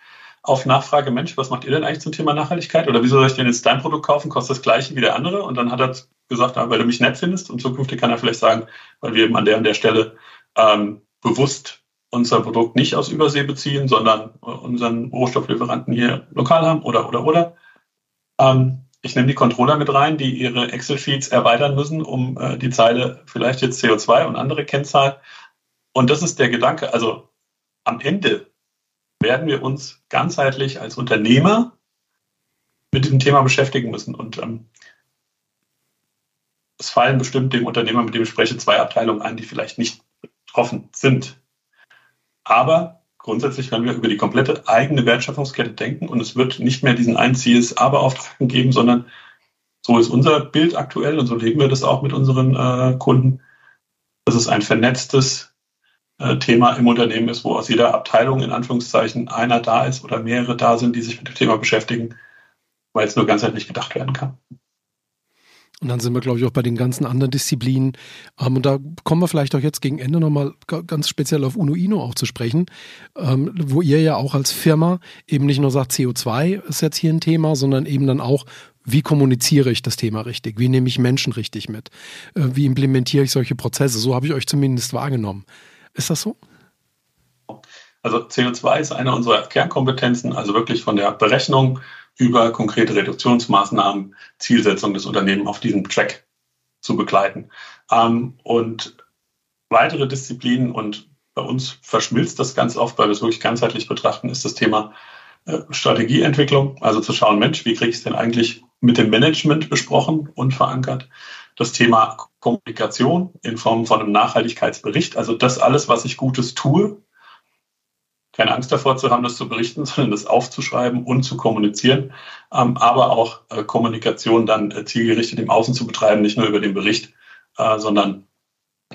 auf Nachfrage, Mensch, was macht ihr denn eigentlich zum Thema Nachhaltigkeit? Oder wieso soll ich denn jetzt dein Produkt kaufen? Kostet das gleiche wie der andere? Und dann hat er gesagt, weil du mich nett findest. Und zukünftig kann er vielleicht sagen, weil wir eben an der und der Stelle ähm, bewusst unser Produkt nicht aus Übersee beziehen, sondern unseren Rohstofflieferanten hier lokal haben oder, oder, oder. Ähm, ich nehme die Controller mit rein, die ihre Excel-Sheets erweitern müssen, um äh, die Zeile vielleicht jetzt CO2 und andere Kennzahlen. Und das ist der Gedanke. Also am Ende werden wir uns ganzheitlich als Unternehmer mit diesem Thema beschäftigen müssen. Und ähm, es fallen bestimmt dem Unternehmer, mit dem ich spreche, zwei Abteilungen ein, die vielleicht nicht betroffen sind. Aber grundsätzlich werden wir über die komplette eigene Wertschöpfungskette denken und es wird nicht mehr diesen einen CSA-Beauftragten geben, sondern so ist unser Bild aktuell und so leben wir das auch mit unseren äh, Kunden. dass es ein vernetztes Thema im Unternehmen ist, wo aus jeder Abteilung in Anführungszeichen einer da ist oder mehrere da sind, die sich mit dem Thema beschäftigen, weil es nur ganzheitlich gedacht werden kann. Und dann sind wir, glaube ich, auch bei den ganzen anderen Disziplinen. Ähm, und da kommen wir vielleicht auch jetzt gegen Ende nochmal ganz speziell auf UNO-INO auch zu sprechen, ähm, wo ihr ja auch als Firma eben nicht nur sagt, CO2 ist jetzt hier ein Thema, sondern eben dann auch, wie kommuniziere ich das Thema richtig? Wie nehme ich Menschen richtig mit? Äh, wie implementiere ich solche Prozesse? So habe ich euch zumindest wahrgenommen. Ist das so? Also CO2 ist eine unserer Kernkompetenzen, also wirklich von der Berechnung über konkrete Reduktionsmaßnahmen, Zielsetzung des Unternehmens auf diesem Track zu begleiten. Ähm, und weitere Disziplinen und bei uns verschmilzt das ganz oft, weil wir es wirklich ganzheitlich betrachten, ist das Thema äh, Strategieentwicklung, also zu schauen, Mensch, wie kriege ich es denn eigentlich mit dem Management besprochen und verankert? Das Thema Kommunikation in Form von einem Nachhaltigkeitsbericht, also das alles, was ich Gutes tue, keine Angst davor zu haben, das zu berichten, sondern das aufzuschreiben und zu kommunizieren, ähm, aber auch äh, Kommunikation dann äh, zielgerichtet im Außen zu betreiben, nicht nur über den Bericht, äh, sondern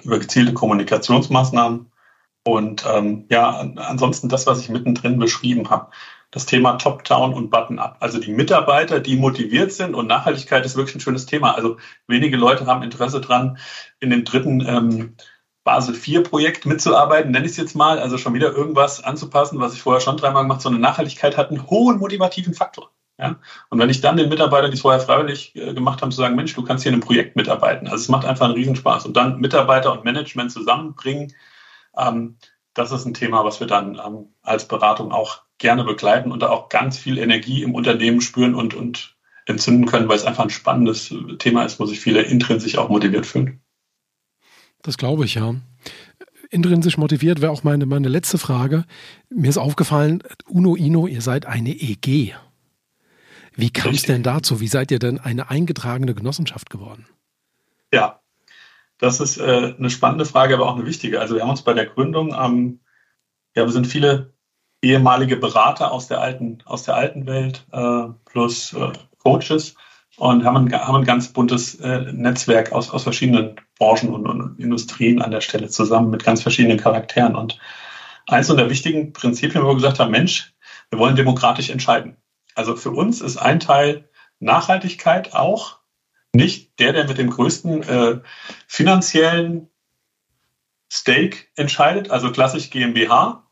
über gezielte Kommunikationsmaßnahmen. Und ähm, ja, ansonsten das, was ich mittendrin beschrieben habe, das Thema Top-Down und Button-Up. Also die Mitarbeiter, die motiviert sind und Nachhaltigkeit ist wirklich ein schönes Thema. Also wenige Leute haben Interesse dran, in den dritten ähm, Basel 4 Projekt mitzuarbeiten, nenne ich es jetzt mal, also schon wieder irgendwas anzupassen, was ich vorher schon dreimal gemacht habe. So eine Nachhaltigkeit hat einen hohen motivativen Faktor. Ja? Und wenn ich dann den Mitarbeitern, die es vorher freiwillig äh, gemacht haben, zu sagen, Mensch, du kannst hier in einem Projekt mitarbeiten. Also es macht einfach einen Riesenspaß. Und dann Mitarbeiter und Management zusammenbringen, ähm, das ist ein Thema, was wir dann ähm, als Beratung auch gerne begleiten und da auch ganz viel Energie im Unternehmen spüren und, und entzünden können, weil es einfach ein spannendes Thema ist, wo sich viele intrinsisch auch motiviert fühlen. Das glaube ich, ja. Intrinsisch motiviert wäre auch meine, meine letzte Frage. Mir ist aufgefallen, Uno Ino, ihr seid eine EG. Wie kam es denn dazu? Wie seid ihr denn eine eingetragene Genossenschaft geworden? Ja, das ist äh, eine spannende Frage, aber auch eine wichtige. Also wir haben uns bei der Gründung, ähm, ja, wir sind viele ehemalige Berater aus der alten, aus der alten Welt äh, plus äh, Coaches und haben ein, haben ein ganz buntes äh, Netzwerk aus, aus verschiedenen Branchen und, und, Industrien an der Stelle zusammen mit ganz verschiedenen Charakteren. Und eines der wichtigen Prinzipien, wo wir gesagt haben, Mensch, wir wollen demokratisch entscheiden. Also für uns ist ein Teil Nachhaltigkeit auch nicht der, der mit dem größten äh, finanziellen Stake entscheidet, also klassisch GmbH.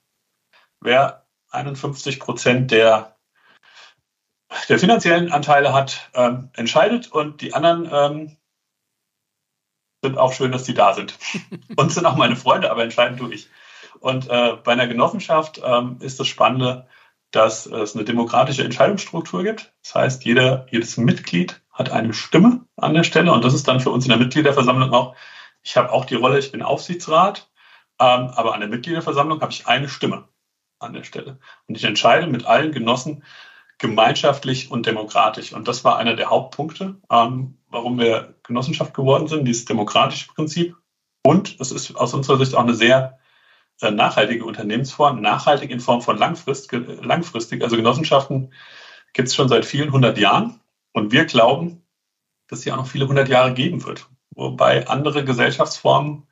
Wer 51 Prozent der der finanziellen Anteile hat, ähm, entscheidet und die anderen ähm, sind auch schön, dass die da sind. und sind auch meine Freunde, aber entscheiden tue ich. Und äh, bei einer Genossenschaft ähm, ist das Spannende, dass es eine demokratische Entscheidungsstruktur gibt. Das heißt, jeder, jedes Mitglied hat eine Stimme an der Stelle und das ist dann für uns in der Mitgliederversammlung auch, ich habe auch die Rolle, ich bin Aufsichtsrat, ähm, aber an der Mitgliederversammlung habe ich eine Stimme an der Stelle. Und ich entscheide mit allen Genossen, gemeinschaftlich und demokratisch. Und das war einer der Hauptpunkte, ähm, warum wir Genossenschaft geworden sind, dieses demokratische Prinzip. Und es ist aus unserer Sicht auch eine sehr äh, nachhaltige Unternehmensform, nachhaltig in Form von langfrist, langfristig. Also Genossenschaften gibt es schon seit vielen hundert Jahren. Und wir glauben, dass sie auch noch viele hundert Jahre geben wird. Wobei andere Gesellschaftsformen,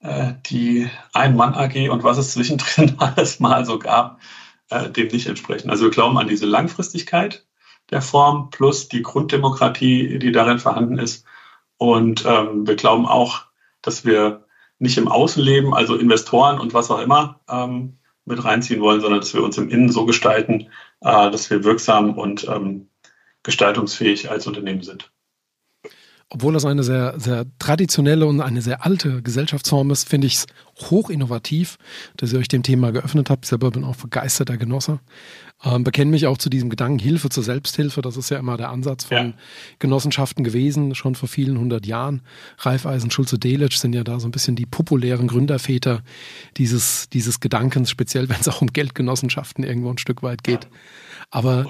äh, die Ein-Mann-AG und was es zwischendrin alles mal so gab, äh, dem nicht entsprechen. Also wir glauben an diese Langfristigkeit der Form plus die Grunddemokratie, die darin vorhanden ist. Und ähm, wir glauben auch, dass wir nicht im Außenleben, also Investoren und was auch immer, ähm, mit reinziehen wollen, sondern dass wir uns im Innen so gestalten, äh, dass wir wirksam und ähm, gestaltungsfähig als Unternehmen sind obwohl das eine sehr, sehr traditionelle und eine sehr alte Gesellschaftsform ist, finde ich es hoch innovativ, dass ihr euch dem Thema geöffnet habt. Ich selber bin auch begeisterter Genosse. Ähm, bekenne mich auch zu diesem Gedanken Hilfe zur Selbsthilfe. Das ist ja immer der Ansatz von ja. Genossenschaften gewesen, schon vor vielen hundert Jahren. Raiffeisen, Schulze, Delitzsch sind ja da so ein bisschen die populären Gründerväter dieses, dieses Gedankens, speziell wenn es auch um Geldgenossenschaften irgendwo ein Stück weit geht. Ja. Aber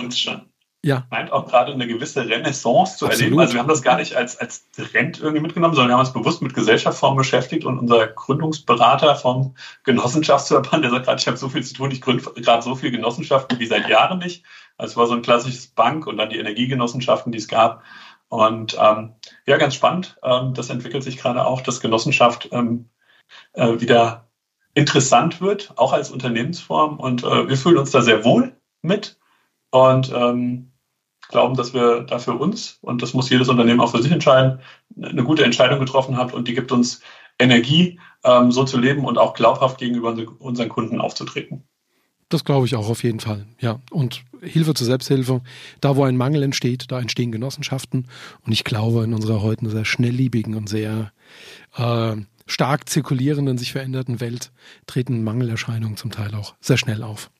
ja. meint auch gerade eine gewisse Renaissance zu Absolut. erleben. Also wir haben das gar nicht als, als Trend irgendwie mitgenommen, sondern wir haben uns bewusst mit Gesellschaftsformen beschäftigt und unser Gründungsberater vom Genossenschaftsverband, der sagt gerade, ich habe so viel zu tun, ich gründe gerade so viele Genossenschaften wie seit Jahren nicht. Also es war so ein klassisches Bank und dann die Energiegenossenschaften, die es gab. Und ähm, ja, ganz spannend. Ähm, das entwickelt sich gerade auch, dass Genossenschaft ähm, äh, wieder interessant wird, auch als Unternehmensform. Und äh, wir fühlen uns da sehr wohl mit und ähm, glauben, dass wir da für uns, und das muss jedes Unternehmen auch für sich entscheiden, eine gute Entscheidung getroffen haben und die gibt uns Energie, ähm, so zu leben und auch glaubhaft gegenüber unseren Kunden aufzutreten. Das glaube ich auch auf jeden Fall. Ja. Und Hilfe zur Selbsthilfe. Da, wo ein Mangel entsteht, da entstehen Genossenschaften. Und ich glaube, in unserer heute sehr schnelllebigen und sehr äh, stark zirkulierenden, sich veränderten Welt treten Mangelerscheinungen zum Teil auch sehr schnell auf.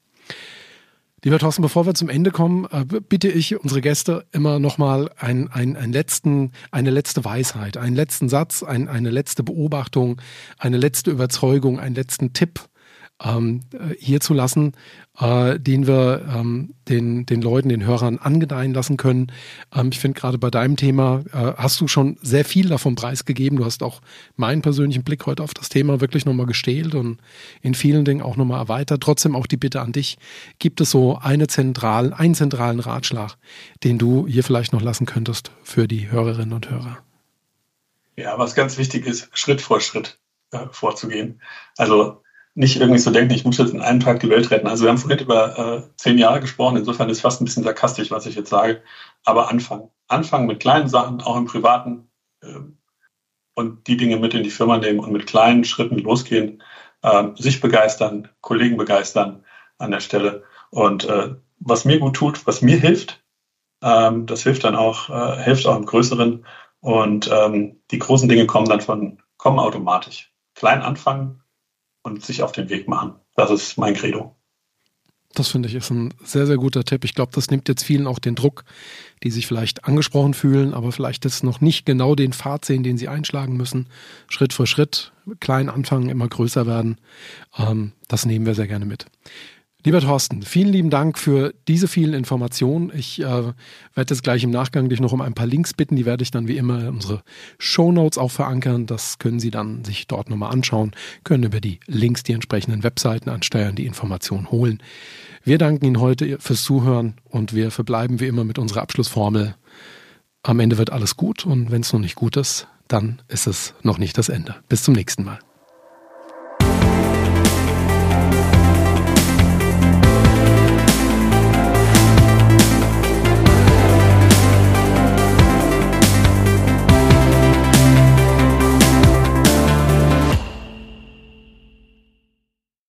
Lieber Thorsten, bevor wir zum Ende kommen, äh, bitte ich unsere Gäste immer nochmal ein, ein, ein letzten, eine letzte Weisheit, einen letzten Satz, ein, eine letzte Beobachtung, eine letzte Überzeugung, einen letzten Tipp ähm, hier zu lassen, äh, den wir ähm, den, den Leuten, den Hörern angedeihen lassen können. Ähm, ich finde gerade bei deinem Thema äh, hast du schon sehr viel davon preisgegeben. Du hast auch meinen persönlichen Blick heute auf das Thema wirklich nochmal gestählt und in vielen Dingen auch nochmal erweitert. Trotzdem auch die Bitte an dich. Gibt es so eine zentralen, einen zentralen Ratschlag, den du hier vielleicht noch lassen könntest für die Hörerinnen und Hörer? Ja, was ganz wichtig ist, Schritt vor Schritt äh, vorzugehen. Also nicht irgendwie so denken, ich muss jetzt in einem Tag die Welt retten. Also wir haben vorhin über äh, zehn Jahre gesprochen, insofern ist fast ein bisschen sarkastisch, was ich jetzt sage. Aber anfangen. Anfangen mit kleinen Sachen, auch im Privaten äh, und die Dinge mit in die Firma nehmen und mit kleinen Schritten losgehen, äh, sich begeistern, Kollegen begeistern an der Stelle. Und äh, was mir gut tut, was mir hilft, ähm, das hilft dann auch, äh, hilft auch im Größeren. Und ähm, die großen Dinge kommen dann von, kommen automatisch. Klein anfangen, und sich auf den Weg machen. Das ist mein Credo. Das finde ich ist ein sehr, sehr guter Tipp. Ich glaube, das nimmt jetzt vielen auch den Druck, die sich vielleicht angesprochen fühlen, aber vielleicht jetzt noch nicht genau den Pfad sehen, den sie einschlagen müssen. Schritt für Schritt, klein anfangen, immer größer werden. Ähm, das nehmen wir sehr gerne mit. Lieber Thorsten, vielen lieben Dank für diese vielen Informationen. Ich äh, werde jetzt gleich im Nachgang dich noch um ein paar Links bitten. Die werde ich dann wie immer in unsere Show Notes auch verankern. Das können Sie dann sich dort nochmal anschauen, können über die Links die entsprechenden Webseiten ansteuern, die Informationen holen. Wir danken Ihnen heute fürs Zuhören und wir verbleiben wie immer mit unserer Abschlussformel. Am Ende wird alles gut und wenn es noch nicht gut ist, dann ist es noch nicht das Ende. Bis zum nächsten Mal.